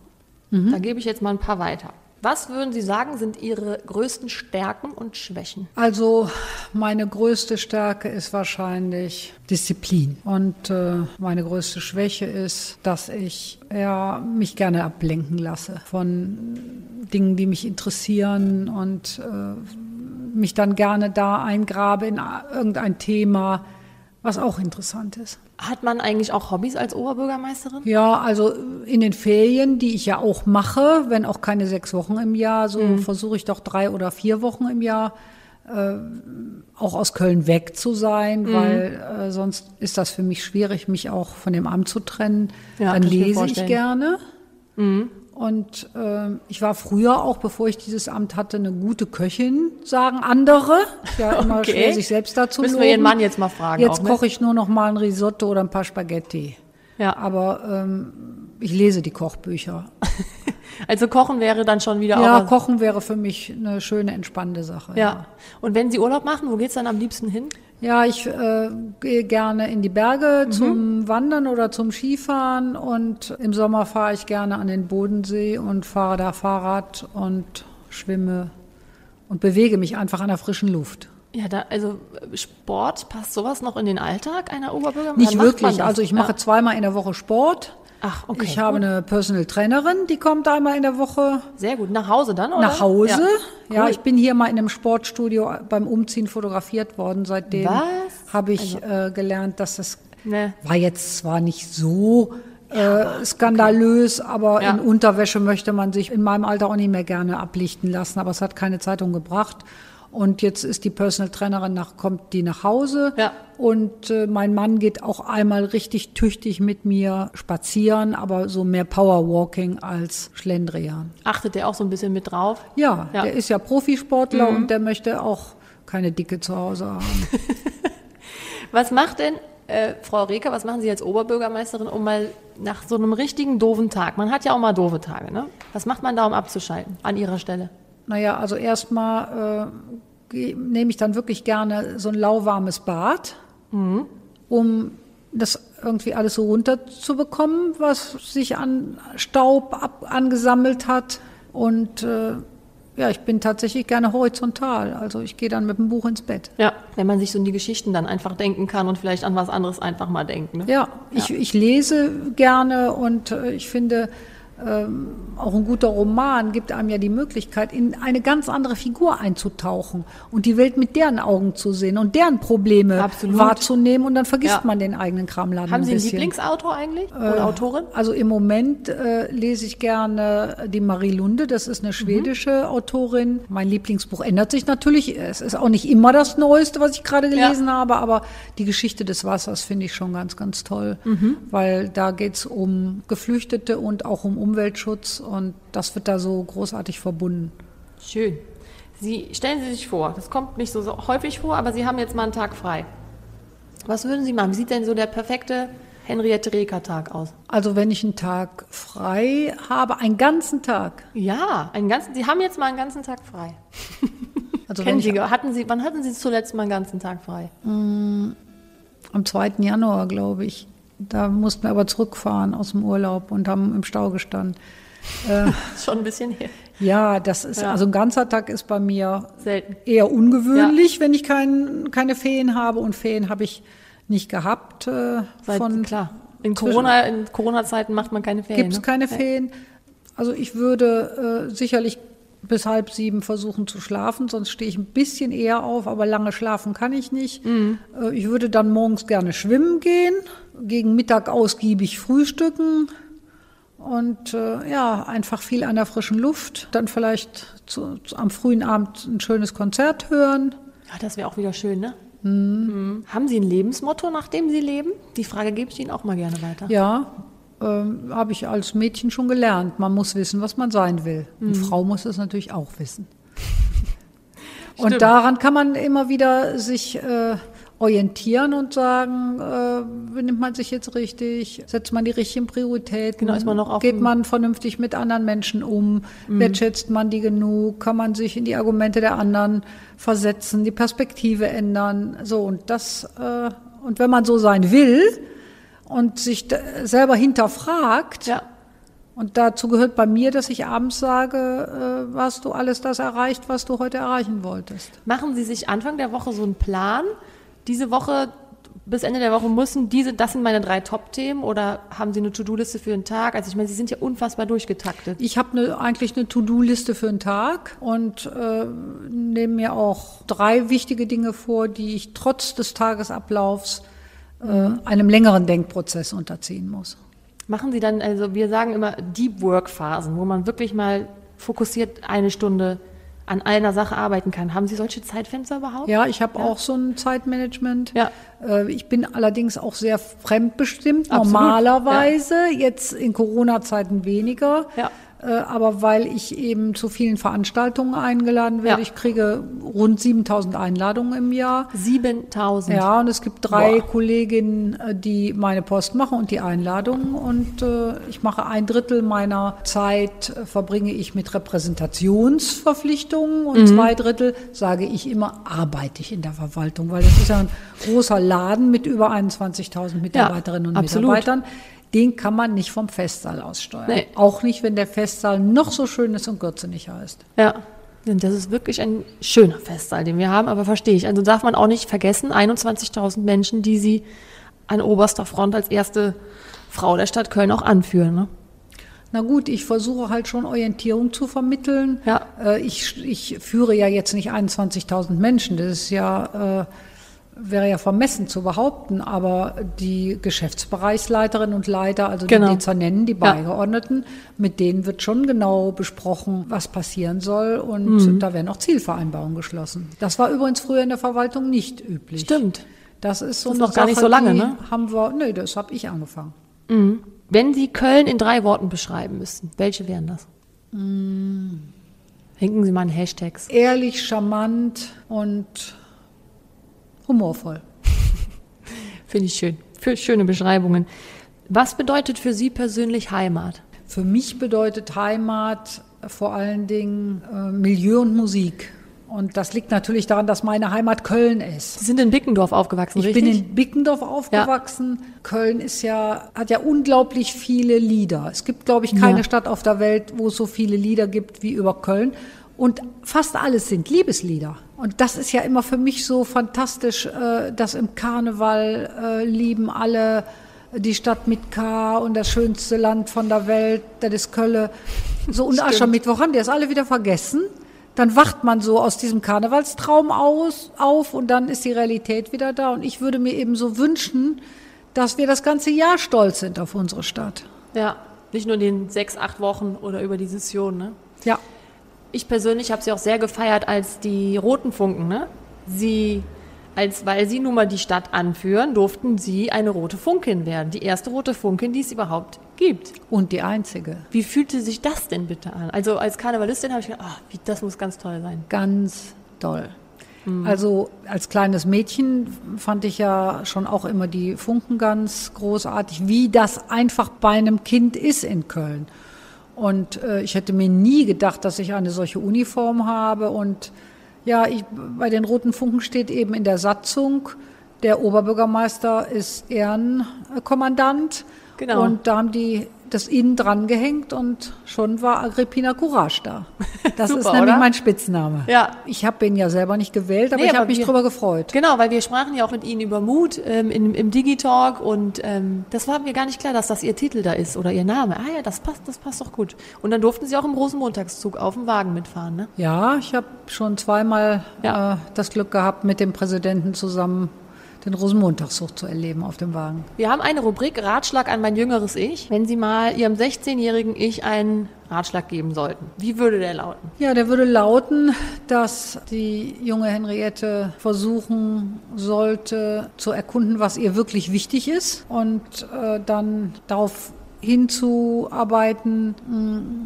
[SPEAKER 1] Da gebe ich jetzt mal ein paar weiter. Was würden Sie sagen, sind Ihre größten Stärken und Schwächen?
[SPEAKER 2] Also meine größte Stärke ist wahrscheinlich Disziplin und äh, meine größte Schwäche ist, dass ich ja mich gerne ablenken lasse von Dingen, die mich interessieren und äh, mich dann gerne da eingrabe in irgendein Thema, was auch interessant ist.
[SPEAKER 1] Hat man eigentlich auch Hobbys als Oberbürgermeisterin?
[SPEAKER 2] Ja, also in den Ferien, die ich ja auch mache, wenn auch keine sechs Wochen im Jahr, so
[SPEAKER 1] Mhm.
[SPEAKER 2] versuche ich doch drei oder vier Wochen im Jahr äh, auch aus Köln weg zu sein,
[SPEAKER 1] Mhm.
[SPEAKER 2] weil äh, sonst ist das für mich schwierig, mich auch von dem Amt zu trennen.
[SPEAKER 1] Ja,
[SPEAKER 2] Dann
[SPEAKER 1] kann ich
[SPEAKER 2] lese ich
[SPEAKER 1] vorstellen. Mhm.
[SPEAKER 2] Und ähm, ich war früher auch, bevor ich dieses Amt hatte, eine gute Köchin, sagen andere. Ist ja immer
[SPEAKER 1] Okay.
[SPEAKER 2] schwer, sich selbst dazu
[SPEAKER 1] Müssen
[SPEAKER 2] loben.
[SPEAKER 1] wir Ihren Mann jetzt mal fragen
[SPEAKER 2] Jetzt
[SPEAKER 1] ne?
[SPEAKER 2] koche ich nur noch mal ein Risotto oder ein paar Spaghetti.
[SPEAKER 1] Ja.
[SPEAKER 2] Aber ähm, ich lese die Kochbücher. <laughs>
[SPEAKER 1] Also Kochen wäre dann schon wieder
[SPEAKER 2] Ja,
[SPEAKER 1] auch was.
[SPEAKER 2] Kochen wäre für mich eine schöne, entspannende Sache.
[SPEAKER 1] Ja. Und wenn Sie Urlaub machen, wo geht's dann am liebsten hin?
[SPEAKER 2] Ja, ich äh, gehe gerne in die Berge
[SPEAKER 1] Mhm.
[SPEAKER 2] zum Wandern oder zum Skifahren und im Sommer fahre ich gerne an den Bodensee und fahre da Fahrrad und schwimme und bewege mich einfach an der frischen Luft.
[SPEAKER 1] Ja, da, also Sport, passt sowas noch in den Alltag einer Oberbürgermeisterin?
[SPEAKER 2] Nicht wirklich.
[SPEAKER 1] das?
[SPEAKER 2] Also ich mache
[SPEAKER 1] Ja.
[SPEAKER 2] zweimal in der Woche Sport.
[SPEAKER 1] Ach, okay.
[SPEAKER 2] Ich habe eine Personal Trainerin, die kommt einmal in der Woche
[SPEAKER 1] Sehr gut. Nach Hause dann, oder?
[SPEAKER 2] nach Hause. Ja,
[SPEAKER 1] Cool.
[SPEAKER 2] ich bin hier mal in einem Sportstudio beim Umziehen fotografiert worden. Seitdem habe ich äh, gelernt, dass es
[SPEAKER 1] Ne.
[SPEAKER 2] war jetzt zwar nicht so äh, skandalös, aber
[SPEAKER 1] Ja.
[SPEAKER 2] in Unterwäsche möchte man sich in meinem Alter auch nicht mehr gerne ablichten lassen. Aber es hat keine Zeitung gebracht. Und jetzt ist die Personal Trainerin nach, kommt die nach Hause.
[SPEAKER 1] Ja.
[SPEAKER 2] Und äh, mein Mann geht auch einmal richtig tüchtig mit mir spazieren, aber so mehr Powerwalking als Schlendrian.
[SPEAKER 1] Achtet der auch so ein bisschen mit drauf?
[SPEAKER 2] Ja,
[SPEAKER 1] Ja. Mhm.
[SPEAKER 2] der ist ja Profisportler und der möchte auch keine Dicke zu Hause haben. <laughs>
[SPEAKER 1] Was macht denn, äh, Frau Reker, was machen Sie als Oberbürgermeisterin, um mal nach so einem richtigen doofen Tag, man hat ja auch mal doofe Tage, ne? Was macht man da, um abzuschalten, an Ihrer Stelle?
[SPEAKER 2] Naja, also erstmal äh, nehme ich dann wirklich gerne so ein lauwarmes Bad, um das irgendwie alles so runterzubekommen, was sich an Staub ab, angesammelt hat. Und äh, ja, ich bin tatsächlich gerne horizontal. Also ich gehe dann mit dem Buch ins Bett.
[SPEAKER 1] Ja, wenn man sich so in die Geschichten dann einfach denken kann und vielleicht an was anderes einfach mal denken. Ne?
[SPEAKER 2] Ja, Ich, ich lese gerne und äh, ich finde, ähm, auch ein guter Roman gibt einem ja die Möglichkeit, in eine ganz andere Figur einzutauchen und die Welt mit deren Augen zu sehen und deren Probleme
[SPEAKER 1] Absolut.
[SPEAKER 2] wahrzunehmen und dann vergisst
[SPEAKER 1] Ja.
[SPEAKER 2] man den eigenen Kramladen
[SPEAKER 1] Haben
[SPEAKER 2] ein
[SPEAKER 1] Sie einen
[SPEAKER 2] bisschen.
[SPEAKER 1] Lieblingsautor eigentlich? Oder Autorin?
[SPEAKER 2] Also im Moment äh, lese ich gerne die Marie Lunde, das ist eine schwedische Autorin. Mein Lieblingsbuch ändert sich natürlich. Es ist auch nicht immer das Neueste, was ich gerade
[SPEAKER 1] Ja.
[SPEAKER 2] gelesen habe, aber die Geschichte des Wassers finde ich schon ganz, ganz toll, weil da geht es um Geflüchtete und auch um Umweltschutz und das wird da so großartig verbunden.
[SPEAKER 1] Schön. Sie stellen Sie sich vor, das kommt nicht so, so häufig vor, aber Sie haben jetzt mal einen Tag frei. Was würden Sie machen? Wie sieht denn so der perfekte Henriette Reker Tag aus?
[SPEAKER 2] Also wenn ich einen Tag frei habe, einen ganzen Tag,
[SPEAKER 1] Ja, einen ganzen. Sie haben jetzt mal einen ganzen Tag frei. <laughs>
[SPEAKER 2] also
[SPEAKER 1] Kennen Sie, hatten Sie, wann hatten Sie zuletzt mal einen ganzen Tag frei?
[SPEAKER 2] am 2. Januar, glaube ich. Da mussten wir aber zurückfahren aus dem Urlaub und haben im Stau gestanden. <laughs>
[SPEAKER 1] Ist schon ein bisschen her.
[SPEAKER 2] Ja, das ist,
[SPEAKER 1] Ja.
[SPEAKER 2] also ein ganzer Tag ist bei mir
[SPEAKER 1] Selten.
[SPEAKER 2] eher ungewöhnlich, wenn ich kein, keine Ferien habe. Und Ferien habe ich nicht gehabt. Äh,
[SPEAKER 1] Seit,
[SPEAKER 2] von,
[SPEAKER 1] klar. In Corona, in Corona-Zeiten macht man keine Ferien.
[SPEAKER 2] Gibt es
[SPEAKER 1] ne?
[SPEAKER 2] keine Ferien. Also ich würde äh, sicherlich bis halb sieben versuchen zu schlafen, sonst stehe ich ein bisschen eher auf, aber lange schlafen kann ich nicht.
[SPEAKER 1] Mhm.
[SPEAKER 2] Äh, ich würde dann morgens gerne schwimmen gehen, gegen Mittag ausgiebig frühstücken und äh, ja, einfach viel an der frischen Luft. Dann vielleicht zu, zu, am frühen Abend ein schönes Konzert hören.
[SPEAKER 1] Ja, das wäre auch wieder schön, ne? Mhm. Haben Sie ein Lebensmotto, nach dem Sie leben? Die Frage gebe ich Ihnen auch mal gerne weiter.
[SPEAKER 2] Ja, ähm, habe ich als Mädchen schon gelernt. Man muss wissen, was man sein will.
[SPEAKER 1] Mhm.
[SPEAKER 2] Und Frau muss es natürlich auch wissen. <laughs> Und daran kann man immer wieder sich äh, orientieren und sagen, äh, benimmt man sich jetzt richtig, setzt man die richtigen Prioritäten,
[SPEAKER 1] Genau, ist man noch
[SPEAKER 2] geht
[SPEAKER 1] Mhm.
[SPEAKER 2] man vernünftig mit anderen Menschen um, wertschätzt man die genug, kann man sich in die Argumente der anderen versetzen, die Perspektive ändern, so und das äh, und wenn man so sein will und sich selber hinterfragt,
[SPEAKER 1] Ja.
[SPEAKER 2] und dazu gehört bei mir, dass ich abends sage, äh, hast du alles das erreicht, was du heute erreichen wolltest.
[SPEAKER 1] Machen Sie sich Anfang der Woche so einen Plan? Diese Woche, bis Ende der Woche müssen diese, das sind meine drei Top-Themen oder haben Sie eine To-Do-Liste für den Tag? Also ich meine, Sie sind ja unfassbar durchgetaktet.
[SPEAKER 2] Ich habe ne, eigentlich eine To-Do-Liste für den Tag und äh, nehme mir auch drei wichtige Dinge vor, die ich trotz des Tagesablaufs äh, einem längeren Denkprozess unterziehen muss.
[SPEAKER 1] Machen Sie dann, also wir sagen immer Deep Work Phasen, wo man wirklich mal fokussiert eine Stunde an einer Sache arbeiten kann. Haben Sie solche Zeitfenster überhaupt?
[SPEAKER 2] Ja, ich habe auch so ein Zeitmanagement.
[SPEAKER 1] Ja.
[SPEAKER 2] Äh, Ich bin allerdings auch sehr fremdbestimmt,
[SPEAKER 1] Absolut,
[SPEAKER 2] normalerweise, jetzt in Corona-Zeiten weniger.
[SPEAKER 1] Ja.
[SPEAKER 2] Äh, Aber weil ich eben zu vielen Veranstaltungen eingeladen werde,
[SPEAKER 1] Ja.
[SPEAKER 2] ich kriege rund 7000 Einladungen im Jahr.
[SPEAKER 1] 7000.
[SPEAKER 2] Ja, und es gibt drei
[SPEAKER 1] Boah.
[SPEAKER 2] Kolleginnen, äh, die meine Post machen und die Einladungen. Und äh, ich mache ein Drittel meiner Zeit, äh, verbringe ich mit Repräsentationsverpflichtungen und
[SPEAKER 1] Mhm.
[SPEAKER 2] zwei Drittel, sage ich immer, arbeite ich in der Verwaltung, weil das ist ja ein großer Laden mit über 21.000 Mitarbeiterinnen und
[SPEAKER 1] absolut.
[SPEAKER 2] Mitarbeitern. Den kann man nicht vom Festsaal aus steuern.
[SPEAKER 1] Nee.
[SPEAKER 2] Auch nicht, wenn der Festsaal noch so schön ist und Gürze nicht heißt.
[SPEAKER 1] Ja. Und das ist wirklich ein schöner Festsaal, den wir haben, aber verstehe ich. Also darf man auch nicht vergessen, 21.000 Menschen, die Sie an oberster Front als erste Frau der Stadt Köln auch anführen. Ne?
[SPEAKER 2] Na gut, ich versuche halt schon Orientierung zu vermitteln.
[SPEAKER 1] Ja.
[SPEAKER 2] Äh, Ich, ich führe ja jetzt nicht 21.000 Menschen. Das ist ja, äh, wäre ja vermessen zu behaupten. Aber die Geschäftsbereichsleiterinnen und Leiter, also
[SPEAKER 1] Genau.
[SPEAKER 2] die Dezernenten, die
[SPEAKER 1] Ja.
[SPEAKER 2] Beigeordneten, mit denen wird schon genau besprochen, was passieren soll. Und
[SPEAKER 1] Mhm.
[SPEAKER 2] da werden auch Zielvereinbarungen geschlossen. Das war übrigens früher in der Verwaltung nicht üblich.
[SPEAKER 1] Stimmt.
[SPEAKER 2] Das ist so
[SPEAKER 1] Das ist noch gar nicht
[SPEAKER 2] Sache,
[SPEAKER 1] so lange, ne?
[SPEAKER 2] Haben wir, nee, das habe ich angefangen.
[SPEAKER 1] Wenn Sie Köln in drei Worten beschreiben müssten, welche wären das?
[SPEAKER 2] Mm.
[SPEAKER 1] Hinken Sie mal in Hashtags.
[SPEAKER 2] ehrlich, charmant und humorvoll. <laughs>
[SPEAKER 1] Finde ich schön. Für schöne Beschreibungen. Was bedeutet für Sie persönlich Heimat?
[SPEAKER 2] Für mich bedeutet Heimat vor allen Dingen äh, Milieu und Musik. Und das liegt natürlich daran, dass meine Heimat Köln ist.
[SPEAKER 1] Sie sind in Bickendorf aufgewachsen,
[SPEAKER 2] Ich
[SPEAKER 1] richtig?
[SPEAKER 2] bin in Bickendorf aufgewachsen. Köln ist ja, hat ja unglaublich viele Lieder. Es gibt, glaube ich, keine
[SPEAKER 1] Ja.
[SPEAKER 2] Stadt auf der Welt, wo es so viele Lieder gibt wie über Köln. Und fast alles sind Liebeslieder. Und das ist ja immer für mich so fantastisch, äh, dass im Karneval äh, lieben alle die Stadt mit K und das schönste Land von der Welt, das ist Kölle. So und Aschermittwoch haben die das alle wieder vergessen. Dann wacht man so aus diesem Karnevalstraum aus, auf und dann ist die Realität wieder da. Und ich würde mir eben so wünschen, dass wir das ganze Jahr stolz sind auf unsere Stadt.
[SPEAKER 1] ja, nicht nur in den sechs, acht Wochen oder über die Session, ne?
[SPEAKER 2] Ja.
[SPEAKER 1] Ich persönlich habe sie auch sehr gefeiert als die roten Funken, ne? Sie, als, weil sie nun mal die Stadt anführen, durften sie eine rote Funkin werden. Die erste rote Funkin, die es überhaupt gibt.
[SPEAKER 2] Und die einzige.
[SPEAKER 1] Wie fühlte sich das denn bitte an? Also als Karnevalistin habe ich gedacht, ach, wie, das muss ganz toll sein.
[SPEAKER 2] Ganz toll. Also als kleines Mädchen fand ich ja schon auch immer die Funken ganz großartig, wie das einfach bei einem Kind ist in Köln. Und äh, ich hätte mir nie gedacht, dass ich eine solche Uniform habe. Und ja, ich, bei den Roten Funken steht eben in der Satzung, der Oberbürgermeister ist Ehrenkommandant.
[SPEAKER 1] Genau.
[SPEAKER 2] Und da haben die das innen dran gehängt und schon war Agrippina Courage da. <laughs> Das
[SPEAKER 1] Super,
[SPEAKER 2] ist nämlich
[SPEAKER 1] oder?
[SPEAKER 2] mein Spitzname.
[SPEAKER 1] Ja.
[SPEAKER 2] Ich habe ihn ja selber nicht gewählt, aber
[SPEAKER 1] Nee,
[SPEAKER 2] ich habe mich
[SPEAKER 1] wir-
[SPEAKER 2] drüber gefreut.
[SPEAKER 1] Genau, weil wir sprachen ja auch mit Ihnen über Mut ähm, in, im Digitalk und ähm, das war mir gar nicht klar, dass das Ihr Titel da ist oder Ihr Name. Ah ja, das passt, das passt doch gut. Und dann durften Sie auch im Rosenmontagszug auf dem Wagen mitfahren, ne?
[SPEAKER 2] Ja, ich habe schon zweimal
[SPEAKER 1] Ja.
[SPEAKER 2] äh, das Glück gehabt, mit dem Präsidenten zusammen den Rosenmontagszug zu erleben auf dem Wagen.
[SPEAKER 1] Wir haben eine Rubrik Ratschlag an mein jüngeres Ich. Wenn Sie mal Ihrem 16-jährigen Ich einen Ratschlag geben sollten, wie würde der lauten?
[SPEAKER 2] Ja, der würde lauten, dass die junge Henriette versuchen sollte zu erkunden, was ihr wirklich wichtig ist und äh, dann darauf hinzuarbeiten,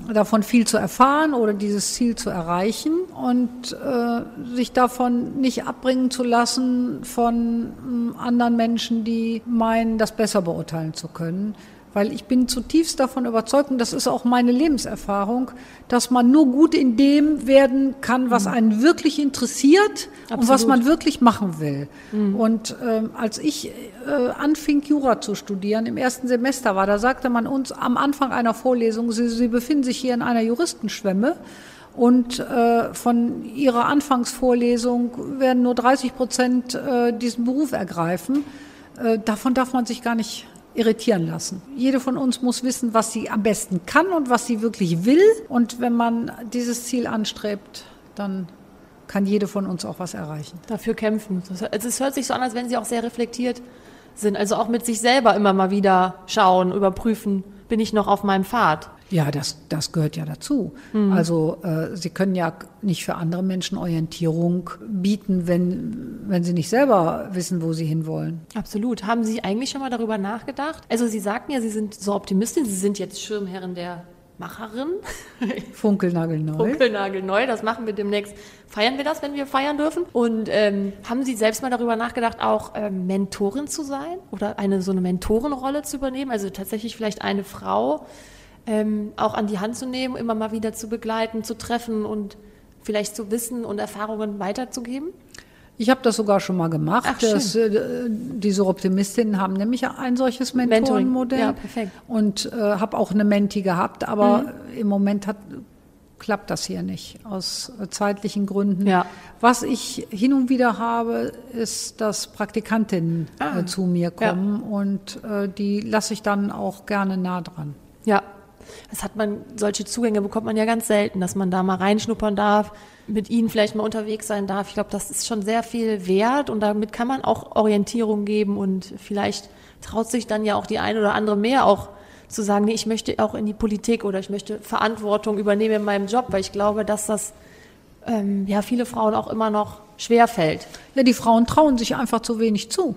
[SPEAKER 2] mh, davon viel zu erfahren oder dieses Ziel zu erreichen und äh, sich davon nicht abbringen zu lassen von mh, anderen Menschen, die meinen, das besser beurteilen zu können. Weil ich bin zutiefst davon überzeugt, und das ist auch meine Lebenserfahrung, dass man nur gut in dem werden kann, was einen wirklich interessiert Absolut. und was man wirklich machen will. Mhm. Und ähm, als ich äh, anfing, Jura zu studieren, im ersten Semester war, da sagte man uns am Anfang einer Vorlesung, Sie, Sie befinden sich hier in einer Juristenschwemme. Und äh, von Ihrer Anfangsvorlesung werden nur 30 Prozent äh, diesen Beruf ergreifen. Äh, davon darf man sich gar nicht irritieren lassen. Jede von uns muss wissen, was sie am besten kann und was sie wirklich will. Und wenn man dieses Ziel anstrebt, dann kann jede von uns auch was erreichen.
[SPEAKER 1] Dafür kämpfen. Es hört sich so an, als wenn Sie auch sehr reflektiert sind. Also auch mit sich selber immer mal wieder schauen, überprüfen, bin ich noch auf meinem Pfad.
[SPEAKER 2] Ja, das, das gehört ja dazu. Mhm. Also äh, Sie können ja nicht für andere Menschen Orientierung bieten, wenn, wenn Sie nicht selber wissen, wo Sie hinwollen.
[SPEAKER 1] Absolut. Haben Sie eigentlich schon mal darüber nachgedacht? Also Sie sagten ja, Sie sind so Optimistin, Sie sind jetzt Schirmherrin der Macherin. <laughs>
[SPEAKER 2] Funkelnagelneu.
[SPEAKER 1] Funkelnagelneu, das machen wir demnächst. Feiern wir das, wenn wir feiern dürfen? Und ähm, haben Sie selbst mal darüber nachgedacht, auch ähm, Mentorin zu sein oder eine so eine Mentorenrolle zu übernehmen? Also tatsächlich vielleicht eine Frau, ähm, auch an die Hand zu nehmen, immer mal wieder zu begleiten, zu treffen und vielleicht zu Wissen und Erfahrungen weiterzugeben?
[SPEAKER 2] Ich habe das sogar schon mal gemacht. Ach, das, äh, diese Optimistinnen haben nämlich ein solches Mentorenmodell. Ja, perfekt. Und äh, habe auch eine Menti gehabt, aber mhm. im Moment hat, klappt das hier nicht aus äh, zeitlichen Gründen. Ja. Was ich hin und wieder habe, ist, dass Praktikantinnen ah. äh, zu mir kommen ja. und äh, die lasse ich dann auch gerne nah dran.
[SPEAKER 1] Ja, das hat man, solche Zugänge bekommt man ja ganz selten, dass man da mal reinschnuppern darf, mit ihnen vielleicht mal unterwegs sein darf. Ich glaube, das ist schon sehr viel wert und damit kann man auch Orientierung geben und vielleicht traut sich dann ja auch die eine oder andere mehr auch zu sagen, nee, ich möchte auch in die Politik oder ich möchte Verantwortung übernehmen in meinem Job, weil ich glaube, dass das ähm, ja viele Frauen auch immer noch schwer fällt.
[SPEAKER 2] Ja, die Frauen trauen sich einfach zu wenig zu.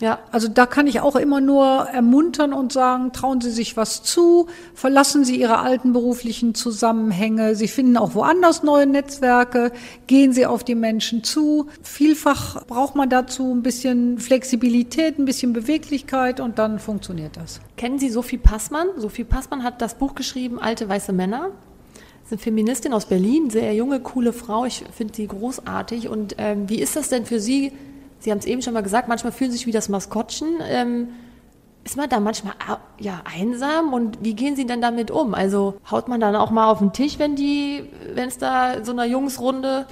[SPEAKER 2] Ja, also da kann ich auch immer nur ermuntern und sagen, trauen Sie sich was zu, verlassen Sie Ihre alten beruflichen Zusammenhänge, Sie finden auch woanders neue Netzwerke, gehen Sie auf die Menschen zu. Vielfach braucht man dazu ein bisschen Flexibilität, ein bisschen Beweglichkeit und dann funktioniert das.
[SPEAKER 1] Kennen Sie Sophie Passmann? Sophie Passmann hat das Buch geschrieben, Alte weiße Männer. Das ist eine Feministin aus Berlin, sehr junge, coole Frau. Ich finde sie großartig. Und ähm, wie ist das denn für Sie, Sie haben es eben schon mal gesagt, manchmal fühlen Sie sich wie das Maskottchen. Ähm, ist man da manchmal ja, einsam und wie gehen Sie denn damit um? Also haut man dann auch mal auf den Tisch, wenn die, wenn es da so einer Jungsrunde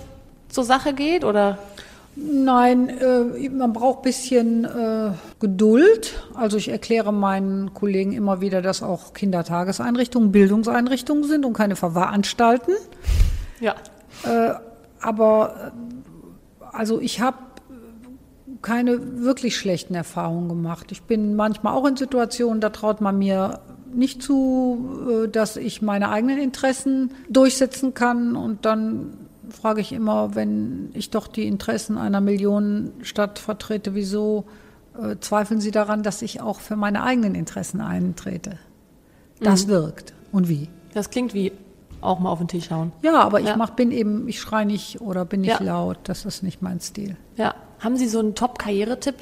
[SPEAKER 1] zur Sache geht oder?
[SPEAKER 2] Nein, äh, man braucht ein bisschen äh, Geduld. Also ich erkläre meinen Kollegen immer wieder, dass auch Kindertageseinrichtungen Bildungseinrichtungen sind und keine Verwahranstalten. Ja. Äh, aber äh, also ich habe keine wirklich schlechten Erfahrungen gemacht. Ich bin manchmal auch in Situationen, da traut man mir nicht zu, äh, dass ich meine eigenen Interessen durchsetzen kann. Und dann frage ich immer, wenn ich doch die Interessen einer Millionenstadt vertrete, wieso äh, zweifeln Sie daran, dass ich auch für meine eigenen Interessen eintrete? Das mhm. wirkt. Und wie?
[SPEAKER 1] Das klingt wie auch mal auf den Tisch hauen.
[SPEAKER 2] Ja, aber ich ja. mach, bin eben, ich schreie nicht oder bin nicht ja. laut. Das ist nicht mein Stil.
[SPEAKER 1] Ja. Haben Sie so einen Top-Karrieretipp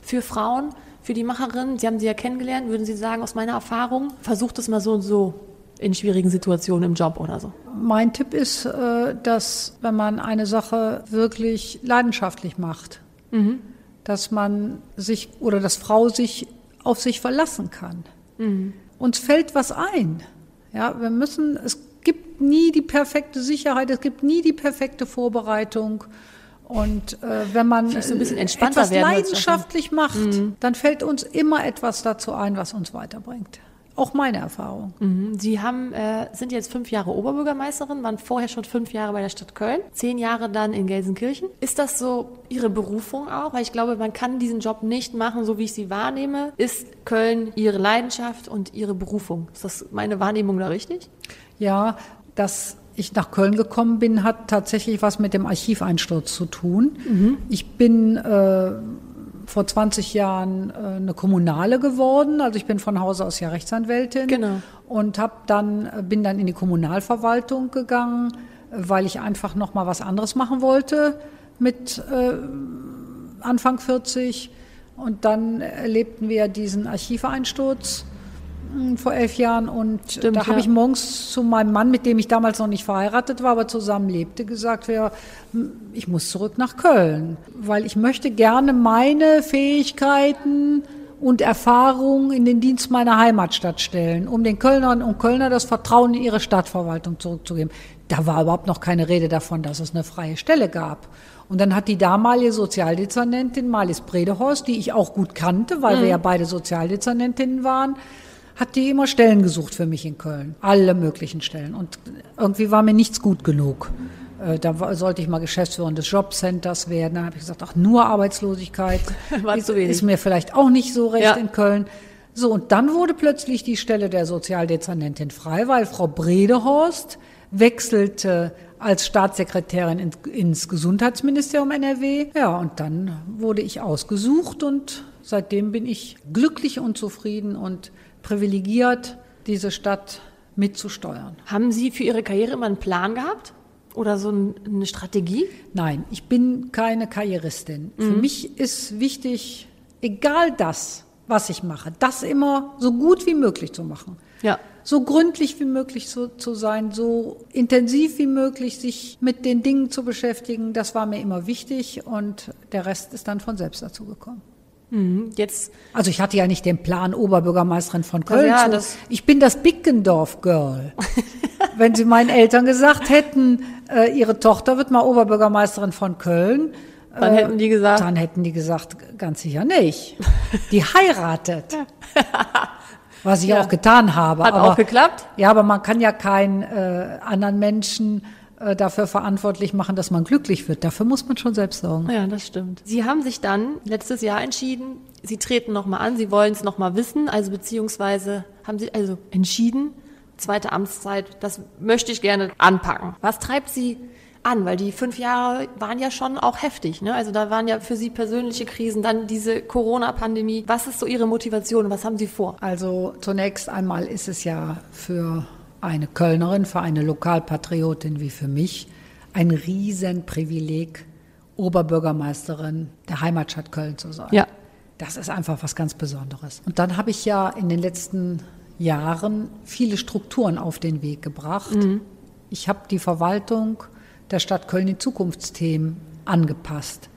[SPEAKER 1] für Frauen, für die Macherinnen? Sie haben sie ja kennengelernt. Würden Sie sagen, aus meiner Erfahrung, versucht es mal so und so in schwierigen Situationen im Job oder so?
[SPEAKER 2] Mein Tipp ist, äh, dass wenn man eine Sache wirklich leidenschaftlich macht, mhm. dass man sich oder dass Frau sich auf sich verlassen kann. Mhm. Uns fällt was ein. Ja, wir müssen, es gibt nie die perfekte Sicherheit, es gibt nie die perfekte Vorbereitung. Und äh, wenn man so etwas leidenschaftlich macht, mhm. dann fällt uns immer etwas dazu ein, was uns weiterbringt. Auch meine Erfahrung.
[SPEAKER 1] Mhm. Sie haben, äh, sind jetzt fünf Jahre Oberbürgermeisterin, waren vorher schon fünf Jahre bei der Stadt Köln, zehn Jahre dann in Gelsenkirchen. Ist das so Ihre Berufung auch? Weil ich glaube, man kann diesen Job nicht machen, so wie ich sie wahrnehme. Ist Köln Ihre Leidenschaft und Ihre Berufung? Ist das meine Wahrnehmung da richtig?
[SPEAKER 2] Ja, dass ich nach Köln gekommen bin, hat tatsächlich was mit dem Archiveinsturz zu tun. Mhm. Ich bin äh, vor 20 Jahren äh, eine Kommunale geworden. Also ich bin von Hause aus ja Rechtsanwältin.
[SPEAKER 1] Genau.
[SPEAKER 2] Und hab dann, äh, bin dann in die Kommunalverwaltung gegangen, weil ich einfach noch mal was anderes machen wollte mit äh, Anfang 40. Und dann erlebten wir diesen Archiveinsturz vor elf Jahren und
[SPEAKER 1] Stimmt,
[SPEAKER 2] da
[SPEAKER 1] ja.
[SPEAKER 2] habe ich morgens zu meinem Mann, mit dem ich damals noch nicht verheiratet war, aber zusammen lebte, gesagt, ja, hm, ich muss zurück nach Köln, weil ich möchte gerne meine Fähigkeiten und Erfahrungen in den Dienst meiner Heimatstadt stellen, um den Kölnern und Kölner das Vertrauen in ihre Stadtverwaltung zurückzugeben. Da war überhaupt noch keine Rede davon, dass es eine freie Stelle gab. Und dann hat die damalige Sozialdezernentin Marlies Bredehorst, die ich auch gut kannte, weil wir ja beide Sozialdezernentinnen waren, hat die immer Stellen gesucht für mich in Köln. Alle möglichen Stellen. Und irgendwie war mir nichts gut genug. Äh, Da sollte ich mal Geschäftsführerin des Jobcenters werden. Dann habe ich gesagt, ach, nur Arbeitslosigkeit <laughs> ist, ist mir vielleicht auch nicht so recht
[SPEAKER 1] Ja.
[SPEAKER 2] in Köln. So, und dann wurde plötzlich die Stelle der Sozialdezernentin frei, weil Frau Bredehorst wechselte als Staatssekretärin ins, ins Gesundheitsministerium NRW. Ja, und dann wurde ich ausgesucht und seitdem bin ich glücklich und zufrieden und privilegiert, diese Stadt mitzusteuern.
[SPEAKER 1] Haben Sie für Ihre Karriere immer einen Plan gehabt? Oder so ein, eine Strategie?
[SPEAKER 2] Nein, ich bin keine Karrieristin. Für
[SPEAKER 1] Mhm.
[SPEAKER 2] mich ist wichtig, egal das, was ich mache, das immer so gut wie möglich zu machen.
[SPEAKER 1] Ja.
[SPEAKER 2] So gründlich wie möglich zu, zu sein, so intensiv wie möglich sich mit den Dingen zu beschäftigen, das war mir immer wichtig und der Rest ist dann von selbst dazu gekommen.
[SPEAKER 1] Mhm. Jetzt,
[SPEAKER 2] Also ich hatte ja nicht den Plan, Oberbürgermeisterin von Köln
[SPEAKER 1] ja,
[SPEAKER 2] zu. Ich bin das Bickendorf-Girl. <laughs> Wenn Sie meinen Eltern gesagt hätten, äh, ihre Tochter wird mal Oberbürgermeisterin von Köln,
[SPEAKER 1] dann hätten die gesagt,
[SPEAKER 2] dann hätten die gesagt, ganz sicher nicht. Die heiratet. <laughs> Was ich
[SPEAKER 1] Ja.
[SPEAKER 2] auch getan habe.
[SPEAKER 1] Hat
[SPEAKER 2] aber,
[SPEAKER 1] auch geklappt?
[SPEAKER 2] Ja, aber man kann ja keinen äh, anderen Menschen äh, dafür verantwortlich machen, dass man glücklich wird. Dafür muss man schon selbst sorgen.
[SPEAKER 1] Ja, das stimmt. Sie haben sich dann letztes Jahr entschieden, Sie treten nochmal an, Sie wollen es nochmal wissen, also beziehungsweise haben Sie also entschieden, zweite Amtszeit, das möchte ich gerne anpacken. Was treibt Sie an? Weil die fünf Jahre waren ja schon auch heftig, ne? Also da waren ja für Sie persönliche Krisen, dann diese Corona-Pandemie. Was ist so Ihre Motivation was haben Sie vor?
[SPEAKER 2] Also zunächst einmal ist es ja für eine Kölnerin, für eine Lokalpatriotin wie für mich ein Riesenprivileg, Oberbürgermeisterin der Heimatstadt Köln zu sein.
[SPEAKER 1] Ja.
[SPEAKER 2] Das ist einfach was ganz Besonderes. Und dann habe ich ja in den letzten Jahren viele Strukturen auf den Weg gebracht. Ich habe die Verwaltung der Stadt Köln in Zukunftsthemen angepasst.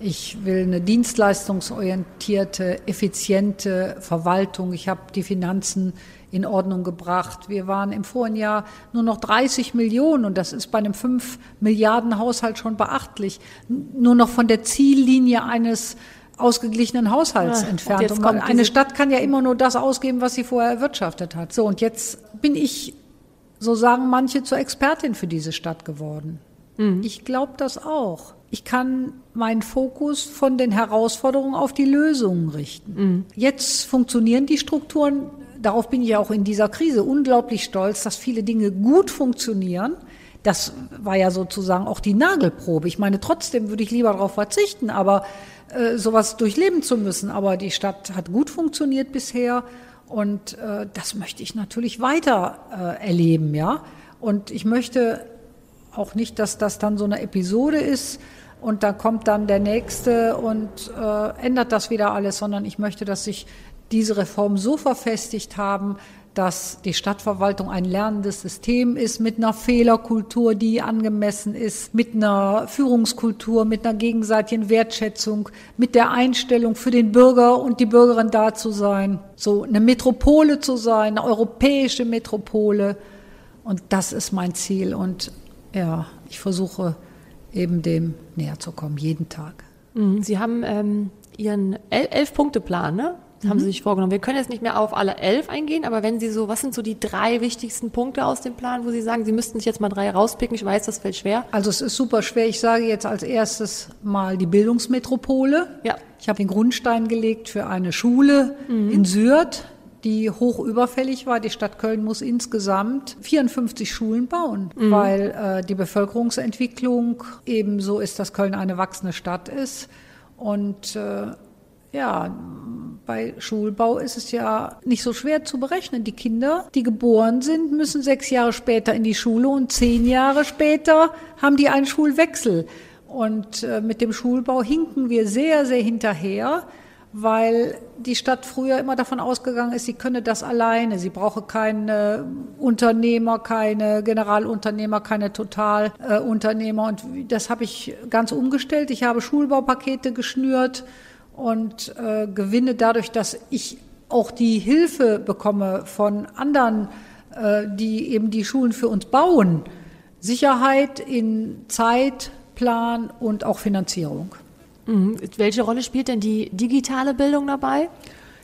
[SPEAKER 2] Ich will eine dienstleistungsorientierte, effiziente Verwaltung. Ich habe die Finanzen in Ordnung gebracht. Wir waren im vorigen Jahr nur noch 30 Millionen und das ist bei einem 5 Milliarden Haushalt schon beachtlich. Nur noch von der Ziellinie eines ausgeglichenen Haushalts
[SPEAKER 1] Ah, und
[SPEAKER 2] entfernt. Und
[SPEAKER 1] kommt
[SPEAKER 2] eine Stadt kann ja immer nur das ausgeben, was sie vorher erwirtschaftet hat. So, und jetzt bin ich, so sagen manche, zur Expertin für diese Stadt geworden. Ich glaube das auch. Ich kann meinen Fokus von den Herausforderungen auf die Lösungen richten. Jetzt funktionieren die Strukturen. Darauf bin ich auch in dieser Krise unglaublich stolz, dass viele Dinge gut funktionieren. Das war ja sozusagen auch die Nagelprobe. Ich meine, trotzdem würde ich lieber darauf verzichten, aber äh, sowas durchleben zu müssen. Aber die Stadt hat gut funktioniert bisher und äh, das möchte ich natürlich weiter äh, erleben, ja. Und ich möchte auch nicht, dass das dann so eine Episode ist und da kommt dann der nächste und äh, ändert das wieder alles, sondern ich möchte, dass sich diese Reformen so verfestigt haben, dass die Stadtverwaltung ein lernendes System ist mit einer Fehlerkultur, die angemessen ist, mit einer Führungskultur, mit einer gegenseitigen Wertschätzung, mit der Einstellung für den Bürger und die Bürgerin da zu sein, so eine Metropole zu sein, eine europäische Metropole. Und das ist mein Ziel. Und ja, ich versuche eben dem näher zu kommen, jeden Tag.
[SPEAKER 1] Mhm. Sie haben ähm, Ihren El Elf-Punkte-Plan, ne? Das haben Sie sich vorgenommen. Wir können jetzt nicht mehr auf alle elf eingehen, aber wenn Sie so, was sind so die drei wichtigsten Punkte aus dem Plan, wo Sie sagen, Sie müssten sich jetzt mal drei rauspicken? Ich weiß, das fällt schwer.
[SPEAKER 2] Also es ist super schwer. Ich sage jetzt als erstes mal die Bildungsmetropole.
[SPEAKER 1] Ja.
[SPEAKER 2] Ich habe den Grundstein gelegt für eine Schule in Sürth, die hoch überfällig war. Die Stadt Köln muss insgesamt 54 Schulen bauen, weil äh, die Bevölkerungsentwicklung ebenso ist, dass Köln eine wachsende Stadt ist. Und äh, Ja, bei Schulbau ist es ja nicht so schwer zu berechnen. Die Kinder, die geboren sind, müssen sechs Jahre später in die Schule und zehn Jahre später haben die einen Schulwechsel. Und äh, mit dem Schulbau hinken wir sehr, sehr hinterher, weil die Stadt früher immer davon ausgegangen ist, sie könne das alleine. Sie brauche keine Unternehmer, keine Generalunternehmer, keine Totalunternehmer. Und das habe ich ganz umgestellt. Ich habe Schulbaupakete geschnürt und äh, gewinne dadurch, dass ich auch die Hilfe bekomme von anderen, äh, die eben die Schulen für uns bauen. Sicherheit in Zeitplan und auch Finanzierung.
[SPEAKER 1] Mhm. Welche Rolle spielt denn die digitale Bildung dabei?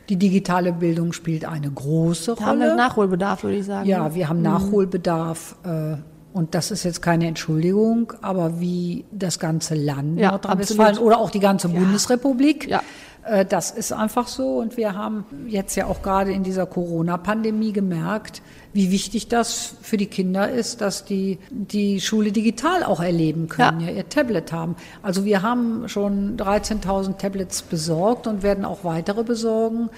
[SPEAKER 2] Die digitale Bildung spielt eine große
[SPEAKER 1] Da haben
[SPEAKER 2] Rolle.
[SPEAKER 1] wir Nachholbedarf, würde ich sagen.
[SPEAKER 2] Ja,
[SPEAKER 1] ne?
[SPEAKER 2] wir haben Nachholbedarf. Äh, und das ist jetzt keine Entschuldigung, aber wie das ganze Land
[SPEAKER 1] Ja,
[SPEAKER 2] Nordrhein-Westfalen oder auch die ganze Bundesrepublik,
[SPEAKER 1] Ja.
[SPEAKER 2] äh, das ist einfach so. Und wir haben jetzt ja auch gerade in dieser Corona-Pandemie gemerkt, wie wichtig das für die Kinder ist, dass die die Schule digital auch erleben können,
[SPEAKER 1] Ja.
[SPEAKER 2] ja, ihr Tablet haben. Also wir haben schon 13.000 Tablets besorgt und werden auch weitere besorgen.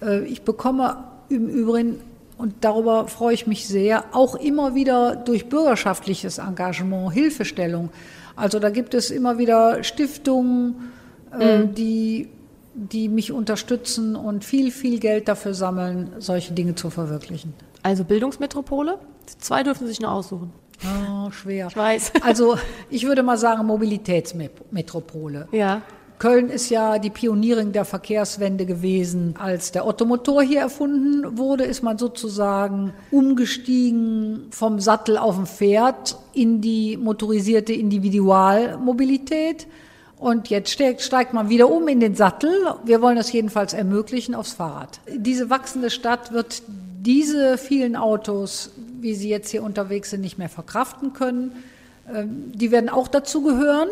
[SPEAKER 2] Äh, Ich bekomme im Übrigen, und darüber freue ich mich sehr, auch immer wieder durch bürgerschaftliches Engagement Hilfestellung. Also da gibt es immer wieder Stiftungen, äh, die, die mich unterstützen und viel, viel Geld dafür sammeln, solche Dinge zu verwirklichen.
[SPEAKER 1] Also Bildungsmetropole. Zwei dürfen sich nur aussuchen.
[SPEAKER 2] Oh, schwer.
[SPEAKER 1] Ich weiß.
[SPEAKER 2] Also <laughs> ich würde mal sagen Mobilitätsmetropole.
[SPEAKER 1] Ja.
[SPEAKER 2] Köln ist ja die Pionierin der Verkehrswende gewesen. Als der Ottomotor hier erfunden wurde, ist man sozusagen umgestiegen vom Sattel auf dem Pferd in die motorisierte Individualmobilität. Und jetzt steigt, steigt man wieder um in den Sattel. Wir wollen das jedenfalls ermöglichen aufs Fahrrad. Diese wachsende Stadt wird diese vielen Autos, wie sie jetzt hier unterwegs sind, nicht mehr verkraften können. Ähm, Die werden auch dazu gehören.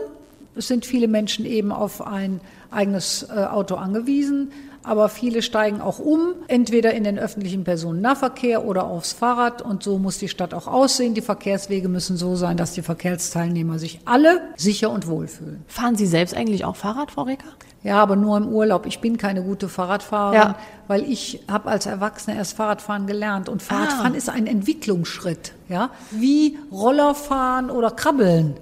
[SPEAKER 2] Es sind viele Menschen eben auf ein eigenes äh, Auto angewiesen, aber viele steigen auch um, entweder in den öffentlichen Personennahverkehr oder aufs Fahrrad. Und so muss die Stadt auch aussehen. Die Verkehrswege müssen so sein, dass die Verkehrsteilnehmer sich alle sicher und wohl fühlen.
[SPEAKER 1] Fahren Sie selbst eigentlich auch Fahrrad, Frau Recker?
[SPEAKER 2] Ja, aber nur im Urlaub. Ich bin keine gute Fahrradfahrerin,
[SPEAKER 1] Ja.
[SPEAKER 2] weil ich habe als Erwachsene erst Fahrradfahren gelernt. Und Fahrradfahren
[SPEAKER 1] Ah.
[SPEAKER 2] ist ein Entwicklungsschritt, ja, wie Rollerfahren oder Krabbeln.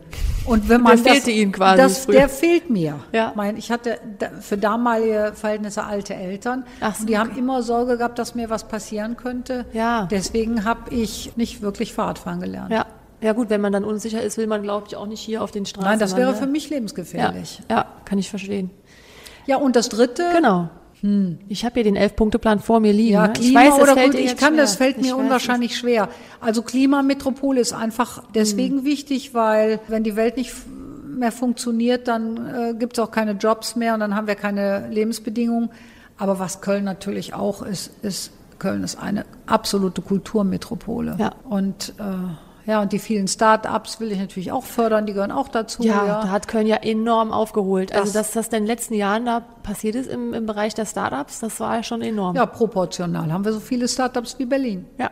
[SPEAKER 2] Und wenn man
[SPEAKER 1] Der
[SPEAKER 2] das,
[SPEAKER 1] fehlte Ihnen quasi
[SPEAKER 2] das, der fehlt mir.
[SPEAKER 1] Ja.
[SPEAKER 2] Mein, ich hatte für damalige Verhältnisse alte Eltern
[SPEAKER 1] Ach
[SPEAKER 2] und die haben immer Sorge gehabt, dass mir was passieren könnte.
[SPEAKER 1] Ja.
[SPEAKER 2] Deswegen habe ich nicht wirklich Fahrradfahren gelernt.
[SPEAKER 1] Ja. Ja gut, wenn man dann unsicher ist, will man, glaube ich, auch nicht hier auf den Straßen.
[SPEAKER 2] Nein, das wäre
[SPEAKER 1] ne?
[SPEAKER 2] für mich
[SPEAKER 1] ja.
[SPEAKER 2] lebensgefährlich.
[SPEAKER 1] ja, kann ich verstehen.
[SPEAKER 2] Ja, und das Dritte,
[SPEAKER 1] Genau. Ich habe hier den Elf-Punkte-Plan vor mir liegen.
[SPEAKER 2] Ja,
[SPEAKER 1] ne?
[SPEAKER 2] Klima
[SPEAKER 1] ich weiß,
[SPEAKER 2] oder gut, ich kann,
[SPEAKER 1] schwer.
[SPEAKER 2] das fällt mir
[SPEAKER 1] weiß es.
[SPEAKER 2] unwahrscheinlich schwer. Also Klimametropole ist einfach deswegen
[SPEAKER 1] Hm.
[SPEAKER 2] wichtig, weil wenn die Welt nicht mehr funktioniert, dann äh, gibt es auch keine Jobs mehr und dann haben wir keine Lebensbedingungen. Aber was Köln natürlich auch ist, ist, Köln ist eine absolute Kulturmetropole.
[SPEAKER 1] Ja.
[SPEAKER 2] Und äh, ja, und die vielen Start-ups will ich natürlich auch fördern, die gehören auch dazu.
[SPEAKER 1] Ja,
[SPEAKER 2] ja.
[SPEAKER 1] da hat Köln ja enorm aufgeholt. Also,
[SPEAKER 2] Das-
[SPEAKER 1] dass das in den letzten Jahren da passiert ist im, im Bereich der Startups, das war ja schon enorm.
[SPEAKER 2] ja, proportional haben wir so viele Start-ups wie Berlin.
[SPEAKER 1] Ja.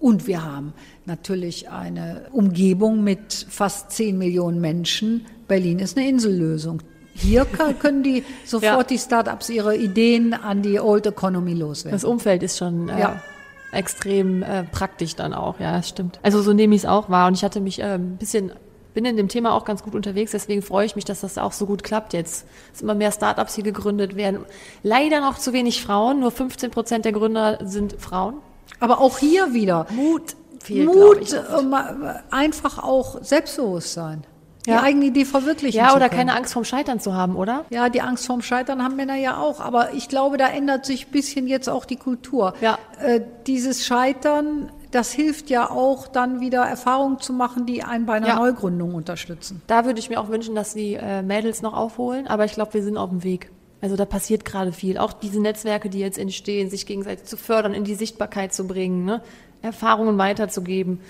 [SPEAKER 2] Und wir haben natürlich eine Umgebung mit fast 10 Millionen Menschen. Berlin ist eine Insellösung. Hier <laughs> können die sofort
[SPEAKER 1] Ja.
[SPEAKER 2] die Start-ups ihre Ideen an die Old Economy loswerden.
[SPEAKER 1] Das Umfeld ist schon äh,
[SPEAKER 2] Ja.
[SPEAKER 1] Extrem äh, praktisch dann auch, ja, das stimmt. Also so nehme ich es auch wahr und ich hatte mich äh, ein bisschen, bin in dem Thema auch ganz gut unterwegs, deswegen freue ich mich, dass das auch so gut klappt jetzt. Dass immer mehr Startups hier gegründet werden. Leider noch zu wenig Frauen, nur 15 Prozent der Gründer sind Frauen.
[SPEAKER 2] Aber auch hier wieder
[SPEAKER 1] Mut glaube
[SPEAKER 2] Mut,
[SPEAKER 1] ich.
[SPEAKER 2] äh, ma- einfach auch Selbstbewusstsein.
[SPEAKER 1] Ja.
[SPEAKER 2] Die eigene Idee verwirklichen
[SPEAKER 1] Ja, oder keine Angst vorm Scheitern zu haben, oder?
[SPEAKER 2] Ja, die Angst vorm Scheitern haben Männer ja auch. Aber ich glaube, da ändert sich ein bisschen jetzt auch die Kultur.
[SPEAKER 1] Ja.
[SPEAKER 2] Äh, dieses Scheitern, das hilft ja auch, dann wieder Erfahrungen zu machen, die einen bei einer
[SPEAKER 1] Ja.
[SPEAKER 2] Neugründung unterstützen.
[SPEAKER 1] Da würde ich mir auch wünschen, dass die äh, Mädels noch aufholen, aber ich glaube, wir sind auf dem Weg. Also da passiert gerade viel. Auch diese Netzwerke, die jetzt entstehen, sich gegenseitig zu fördern, in die Sichtbarkeit zu bringen, ne? Erfahrungen weiterzugeben.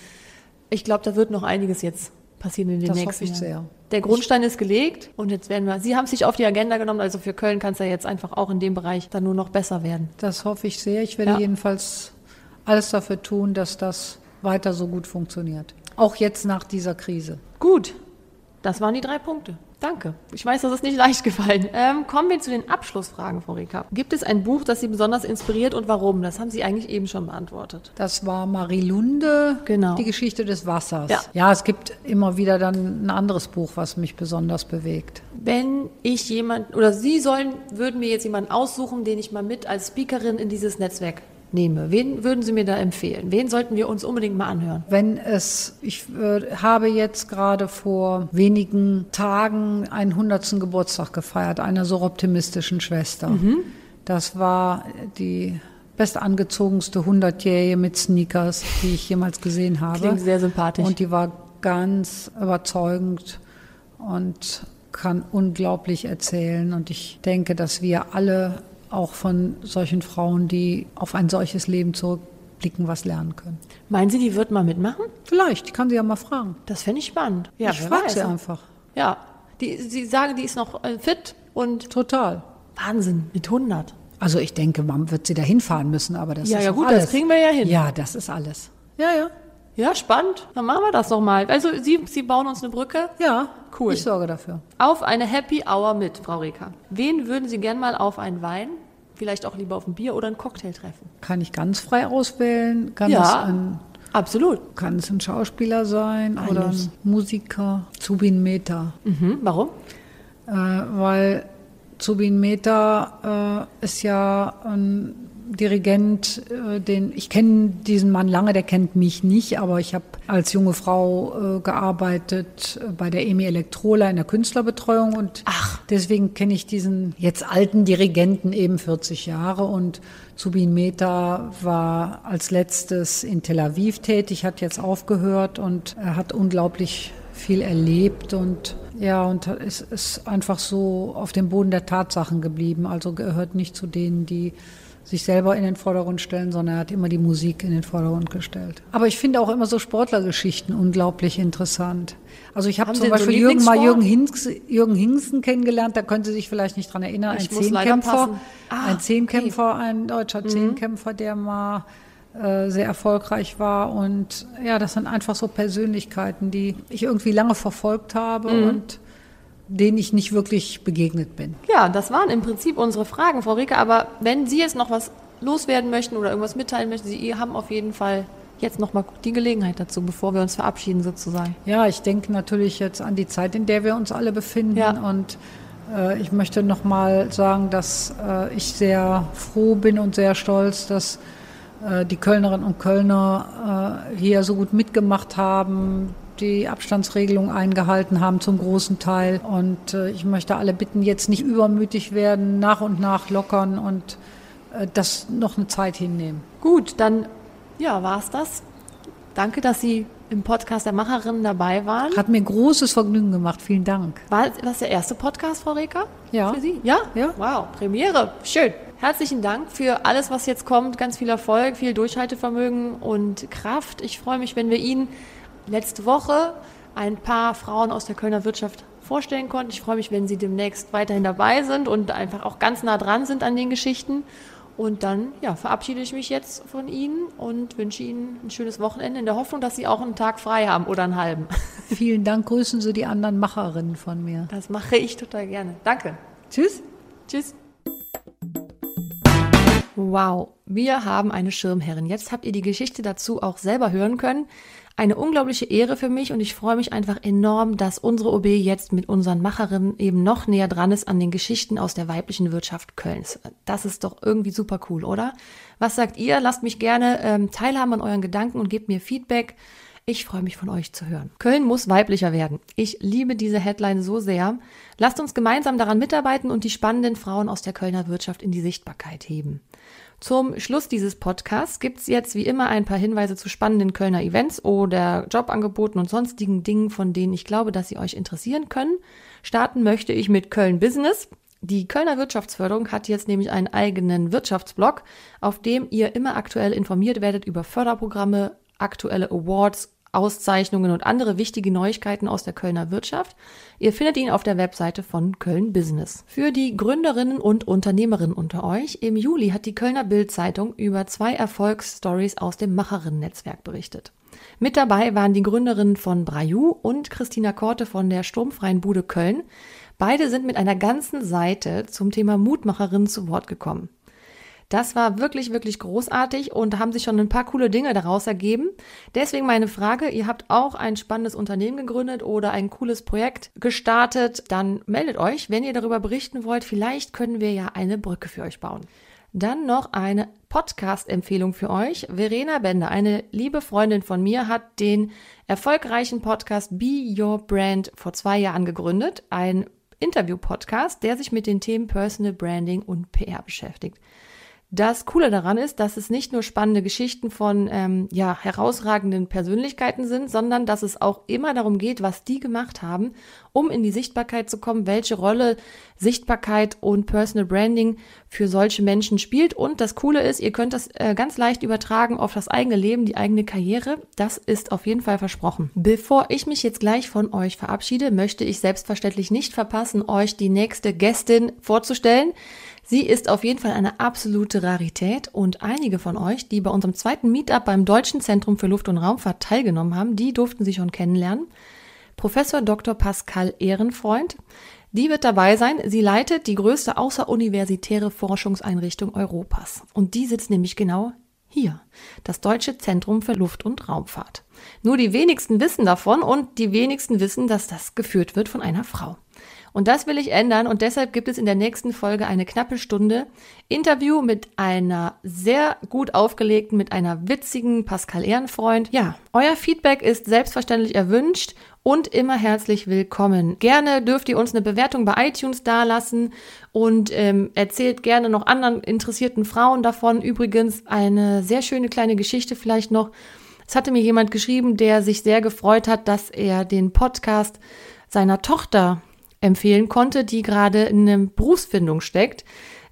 [SPEAKER 1] Ich glaube, da wird noch einiges jetzt passieren in den
[SPEAKER 2] Das
[SPEAKER 1] nächsten
[SPEAKER 2] hoffe ich
[SPEAKER 1] Jahren.
[SPEAKER 2] sehr.
[SPEAKER 1] Der Grundstein ist gelegt und jetzt werden wir, Sie haben es sich auf die Agenda genommen, also für Köln kann es ja jetzt einfach auch in dem Bereich dann nur noch besser werden.
[SPEAKER 2] Das hoffe ich sehr. Ich werde
[SPEAKER 1] Ja.
[SPEAKER 2] jedenfalls alles dafür tun, dass das weiter so gut funktioniert. Auch jetzt nach dieser Krise.
[SPEAKER 1] Gut, das waren die drei Punkte. Danke. Ich weiß, das ist nicht leicht gefallen. Ähm, kommen wir zu den Abschlussfragen, Frau Rika. Gibt es ein Buch, das Sie besonders inspiriert und warum? Das haben Sie eigentlich eben schon beantwortet.
[SPEAKER 2] Das war Marie Lunde,
[SPEAKER 1] Genau.
[SPEAKER 2] die Geschichte des Wassers.
[SPEAKER 1] Ja.
[SPEAKER 2] ja, es gibt immer wieder dann ein anderes Buch, was mich besonders bewegt.
[SPEAKER 1] Wenn ich jemand oder Sie sollen, würden mir jetzt jemanden aussuchen, den ich mal mit als Speakerin in dieses Netzwerk nehme. Wen würden Sie mir da empfehlen? Wen sollten wir uns unbedingt mal anhören?
[SPEAKER 2] Wenn es, ich äh, habe jetzt gerade vor wenigen Tagen einen 100. Geburtstag gefeiert, einer so optimistischen Schwester.
[SPEAKER 1] Mhm.
[SPEAKER 2] Das war die bestangezogenste 100-Jährige mit Sneakers, die ich jemals gesehen habe.
[SPEAKER 1] Klingt sehr sympathisch.
[SPEAKER 2] Und die war ganz überzeugend und kann unglaublich erzählen. Und ich denke, dass wir alle auch von solchen Frauen, die auf ein solches Leben zurückblicken, was lernen können.
[SPEAKER 1] Meinen Sie, die wird mal mitmachen?
[SPEAKER 2] Vielleicht, ich kann sie ja mal fragen.
[SPEAKER 1] Das fände ich spannend. Ja,
[SPEAKER 2] ich frage sie einfach.
[SPEAKER 1] Ja, die, Sie sagen, die ist noch äh, fit und
[SPEAKER 2] Total.
[SPEAKER 1] Wahnsinn, mit 100.
[SPEAKER 2] Also ich denke, man wird sie dahin fahren müssen, aber das
[SPEAKER 1] Ja,
[SPEAKER 2] ist
[SPEAKER 1] ja
[SPEAKER 2] auch
[SPEAKER 1] gut, das
[SPEAKER 2] alles.
[SPEAKER 1] kriegen wir ja hin.
[SPEAKER 2] Ja, das ist alles. Ja, ja.
[SPEAKER 1] Ja, spannend. Dann machen wir das doch mal. Also Sie, Sie bauen uns eine Brücke
[SPEAKER 2] Ja,
[SPEAKER 1] Cool.
[SPEAKER 2] Ich sorge dafür.
[SPEAKER 1] auf eine Happy Hour mit, Frau Reker. Wen würden Sie gern mal auf einen Wein, vielleicht auch lieber auf ein Bier oder einen Cocktail treffen?
[SPEAKER 2] Kann ich ganz frei auswählen? Kann, es,
[SPEAKER 1] Ja,
[SPEAKER 2] ein,
[SPEAKER 1] absolut.
[SPEAKER 2] kann es ein Schauspieler sein oder
[SPEAKER 1] Alles.
[SPEAKER 2] ein Musiker? Zubin Mehta.
[SPEAKER 1] Mhm. Warum?
[SPEAKER 2] Äh, weil Zubin Mehta äh, ist ja ein Dirigent, äh, den ich kenne diesen Mann lange, der kennt mich nicht, aber ich habe als junge Frau äh, gearbeitet äh, bei der EMI Elektrola in der Künstlerbetreuung und
[SPEAKER 1] Ach.
[SPEAKER 2] deswegen kenne ich diesen jetzt alten Dirigenten eben 40 Jahre und Zubin Mehta war als letztes in Tel Aviv tätig, hat jetzt aufgehört und er hat unglaublich viel erlebt und ja, und es ist einfach so auf dem Boden der Tatsachen geblieben. Also gehört nicht zu denen, die sich selber in den Vordergrund stellen, sondern er hat immer die Musik in den Vordergrund gestellt. Aber ich finde auch immer so Sportlergeschichten unglaublich interessant. Also ich habe zum
[SPEAKER 1] denn so
[SPEAKER 2] Beispiel Jürgen mal Jürgen? Hinz, Jürgen Hingsten kennengelernt, da können Sie sich vielleicht nicht dran erinnern,
[SPEAKER 1] Ich
[SPEAKER 2] ein Zehnkämpfer.
[SPEAKER 1] Ah,
[SPEAKER 2] ein Zehnkämpfer, ein deutscher Zehnkämpfer, der mal äh, sehr erfolgreich war und ja, das sind einfach so Persönlichkeiten, die ich irgendwie lange verfolgt habe
[SPEAKER 1] Mhm.
[SPEAKER 2] und denen ich nicht wirklich begegnet bin.
[SPEAKER 1] Ja, das waren im Prinzip unsere Fragen, Frau Rieker. Aber wenn Sie jetzt noch was loswerden möchten oder irgendwas mitteilen möchten, Sie haben auf jeden Fall jetzt noch mal die Gelegenheit dazu, bevor wir uns verabschieden sozusagen.
[SPEAKER 2] Ja, ich denke natürlich jetzt an die Zeit, in der wir uns alle befinden.
[SPEAKER 1] Ja.
[SPEAKER 2] Und äh, ich möchte noch mal sagen, dass äh, ich sehr froh bin und sehr stolz, dass äh, die Kölnerinnen und Kölner äh, hier so gut mitgemacht haben, die Abstandsregelung eingehalten haben zum großen Teil. Und äh, ich möchte alle bitten, jetzt nicht übermütig werden, nach und nach lockern und äh, das noch eine Zeit hinnehmen.
[SPEAKER 1] Gut, dann ja, war's das. Danke, dass Sie im Podcast der Macherinnen dabei waren.
[SPEAKER 2] Hat mir großes Vergnügen gemacht. Vielen Dank.
[SPEAKER 1] War das der erste Podcast, Frau Reker?
[SPEAKER 2] Ja.
[SPEAKER 1] Für Sie? Ja?
[SPEAKER 2] Ja.
[SPEAKER 1] Wow, Premiere. Schön. Herzlichen Dank für alles, was jetzt kommt. Ganz viel Erfolg, viel Durchhaltevermögen und Kraft. Ich freue mich, wenn wir Ihnen letzte Woche ein paar Frauen aus der Kölner Wirtschaft vorstellen konnten. Ich freue mich, wenn Sie demnächst weiterhin dabei sind und einfach auch ganz nah dran sind an den Geschichten. Und dann ja, verabschiede ich mich jetzt von Ihnen und wünsche Ihnen ein schönes Wochenende in der Hoffnung, dass Sie auch einen Tag frei haben oder einen halben. <laughs>
[SPEAKER 2] Vielen Dank. Grüßen Sie die anderen Macherinnen von mir.
[SPEAKER 1] Das mache ich total gerne. Danke.
[SPEAKER 2] Tschüss.
[SPEAKER 1] Tschüss. Wow, wir haben eine Schirmherrin. Jetzt habt ihr die Geschichte dazu auch selber hören können. Eine unglaubliche Ehre für mich und ich freue mich einfach enorm, dass unsere OB jetzt mit unseren Macherinnen eben noch näher dran ist an den Geschichten aus der weiblichen Wirtschaft Kölns. Das ist doch irgendwie super cool, oder? Was sagt ihr? Lasst mich gerne ähm, teilhaben an euren Gedanken und gebt mir Feedback. Ich freue mich von euch zu hören. Köln muss weiblicher werden. Ich liebe diese Headline so sehr. Lasst uns gemeinsam daran mitarbeiten und die spannenden Frauen aus der Kölner Wirtschaft in die Sichtbarkeit heben. Zum Schluss dieses Podcasts gibt's jetzt wie immer ein paar Hinweise zu spannenden Kölner Events oder Jobangeboten und sonstigen Dingen, von denen ich glaube, dass sie euch interessieren können. Starten möchte ich mit Köln Business. Die Kölner Wirtschaftsförderung hat jetzt nämlich einen eigenen Wirtschaftsblog, auf dem ihr immer aktuell informiert werdet über Förderprogramme, aktuelle Awards, Auszeichnungen und andere wichtige Neuigkeiten aus der Kölner Wirtschaft. Ihr findet ihn auf der Webseite von Köln Business. Für die Gründerinnen und Unternehmerinnen unter euch, im Juli hat die Kölner Bild-Zeitung über zwei Erfolgsstories aus dem Macherinnen-Netzwerk berichtet. Mit dabei waren die Gründerinnen von Braju und Christina Korte von der Sturmfreien Bude Köln. Beide sind mit einer ganzen Seite zum Thema Mutmacherinnen zu Wort gekommen. Das war wirklich, wirklich großartig und haben sich schon ein paar coole Dinge daraus ergeben. Deswegen meine Frage, ihr habt auch ein spannendes Unternehmen gegründet oder ein cooles Projekt gestartet, dann meldet euch, wenn ihr darüber berichten wollt. Vielleicht können wir ja eine Brücke für euch bauen. Dann noch eine Podcast-Empfehlung für euch. Verena Bender, eine liebe Freundin von mir, hat den erfolgreichen Podcast Be Your Brand vor zwei Jahren gegründet. Ein Interview-Podcast, der sich mit den Themen Personal Branding und PR beschäftigt. Das Coole daran ist, dass es nicht nur spannende Geschichten von ähm, ja, herausragenden Persönlichkeiten sind, sondern dass es auch immer darum geht, was die gemacht haben, um in die Sichtbarkeit zu kommen, welche Rolle Sichtbarkeit und Personal Branding für solche Menschen spielt. Und das Coole ist, ihr könnt das äh, ganz leicht übertragen auf das eigene Leben, die eigene Karriere. Das ist auf jeden Fall versprochen. Bevor ich mich jetzt gleich von euch verabschiede, möchte ich selbstverständlich nicht verpassen, euch die nächste Gästin vorzustellen. Sie ist auf jeden Fall eine absolute Rarität und einige von euch, die bei unserem zweiten Meetup beim Deutschen Zentrum für Luft- und Raumfahrt teilgenommen haben, die durften sie schon kennenlernen. Professor Dr. Pascal Ehrenfreund, die wird dabei sein. Sie leitet die größte außeruniversitäre Forschungseinrichtung Europas. Und die sitzt nämlich genau hier, das Deutsche Zentrum für Luft- und Raumfahrt. Nur die wenigsten wissen davon und die wenigsten wissen, dass das geführt wird von einer Frau. Und das will ich ändern und deshalb gibt es in der nächsten Folge eine knappe Stunde Interview mit einer sehr gut aufgelegten, mit einer witzigen Pascal Ehrenfreund. Ja, euer Feedback ist selbstverständlich erwünscht und immer herzlich willkommen. Gerne dürft ihr uns eine Bewertung bei iTunes dalassen und ähm, erzählt gerne noch anderen interessierten Frauen davon. Übrigens eine sehr schöne kleine Geschichte vielleicht noch. Es hatte mir jemand geschrieben, der sich sehr gefreut hat, dass er den Podcast seiner Tochter empfehlen konnte, die gerade in einer Berufsfindung steckt.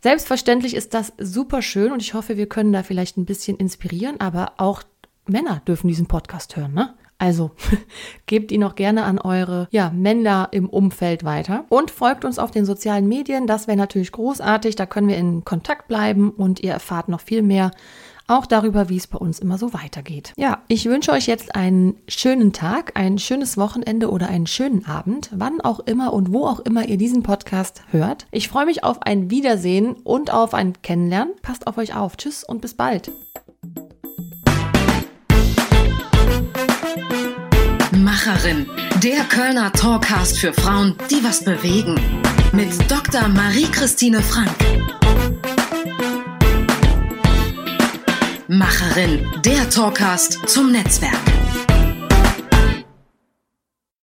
[SPEAKER 1] Selbstverständlich ist das super schön und ich hoffe, wir können da vielleicht ein bisschen inspirieren, aber auch Männer dürfen diesen Podcast hören, ne? Also <laughs> gebt ihn auch gerne an eure ja, Männer im Umfeld weiter und folgt uns auf den sozialen Medien. Das wäre natürlich großartig. Da können wir in Kontakt bleiben und ihr erfahrt noch viel mehr auch darüber, wie es bei uns immer so weitergeht. Ja, ich wünsche euch jetzt einen schönen Tag, ein schönes Wochenende oder einen schönen Abend, wann auch immer und wo auch immer ihr diesen Podcast hört. Ich freue mich auf ein Wiedersehen und auf ein Kennenlernen. Passt auf euch auf. Tschüss und bis bald.
[SPEAKER 3] Macherin, der Kölner Talkcast für Frauen, die was bewegen. Mit Dr. Marie-Christine Frank. Macherin, der Talkcast zum Netzwerk.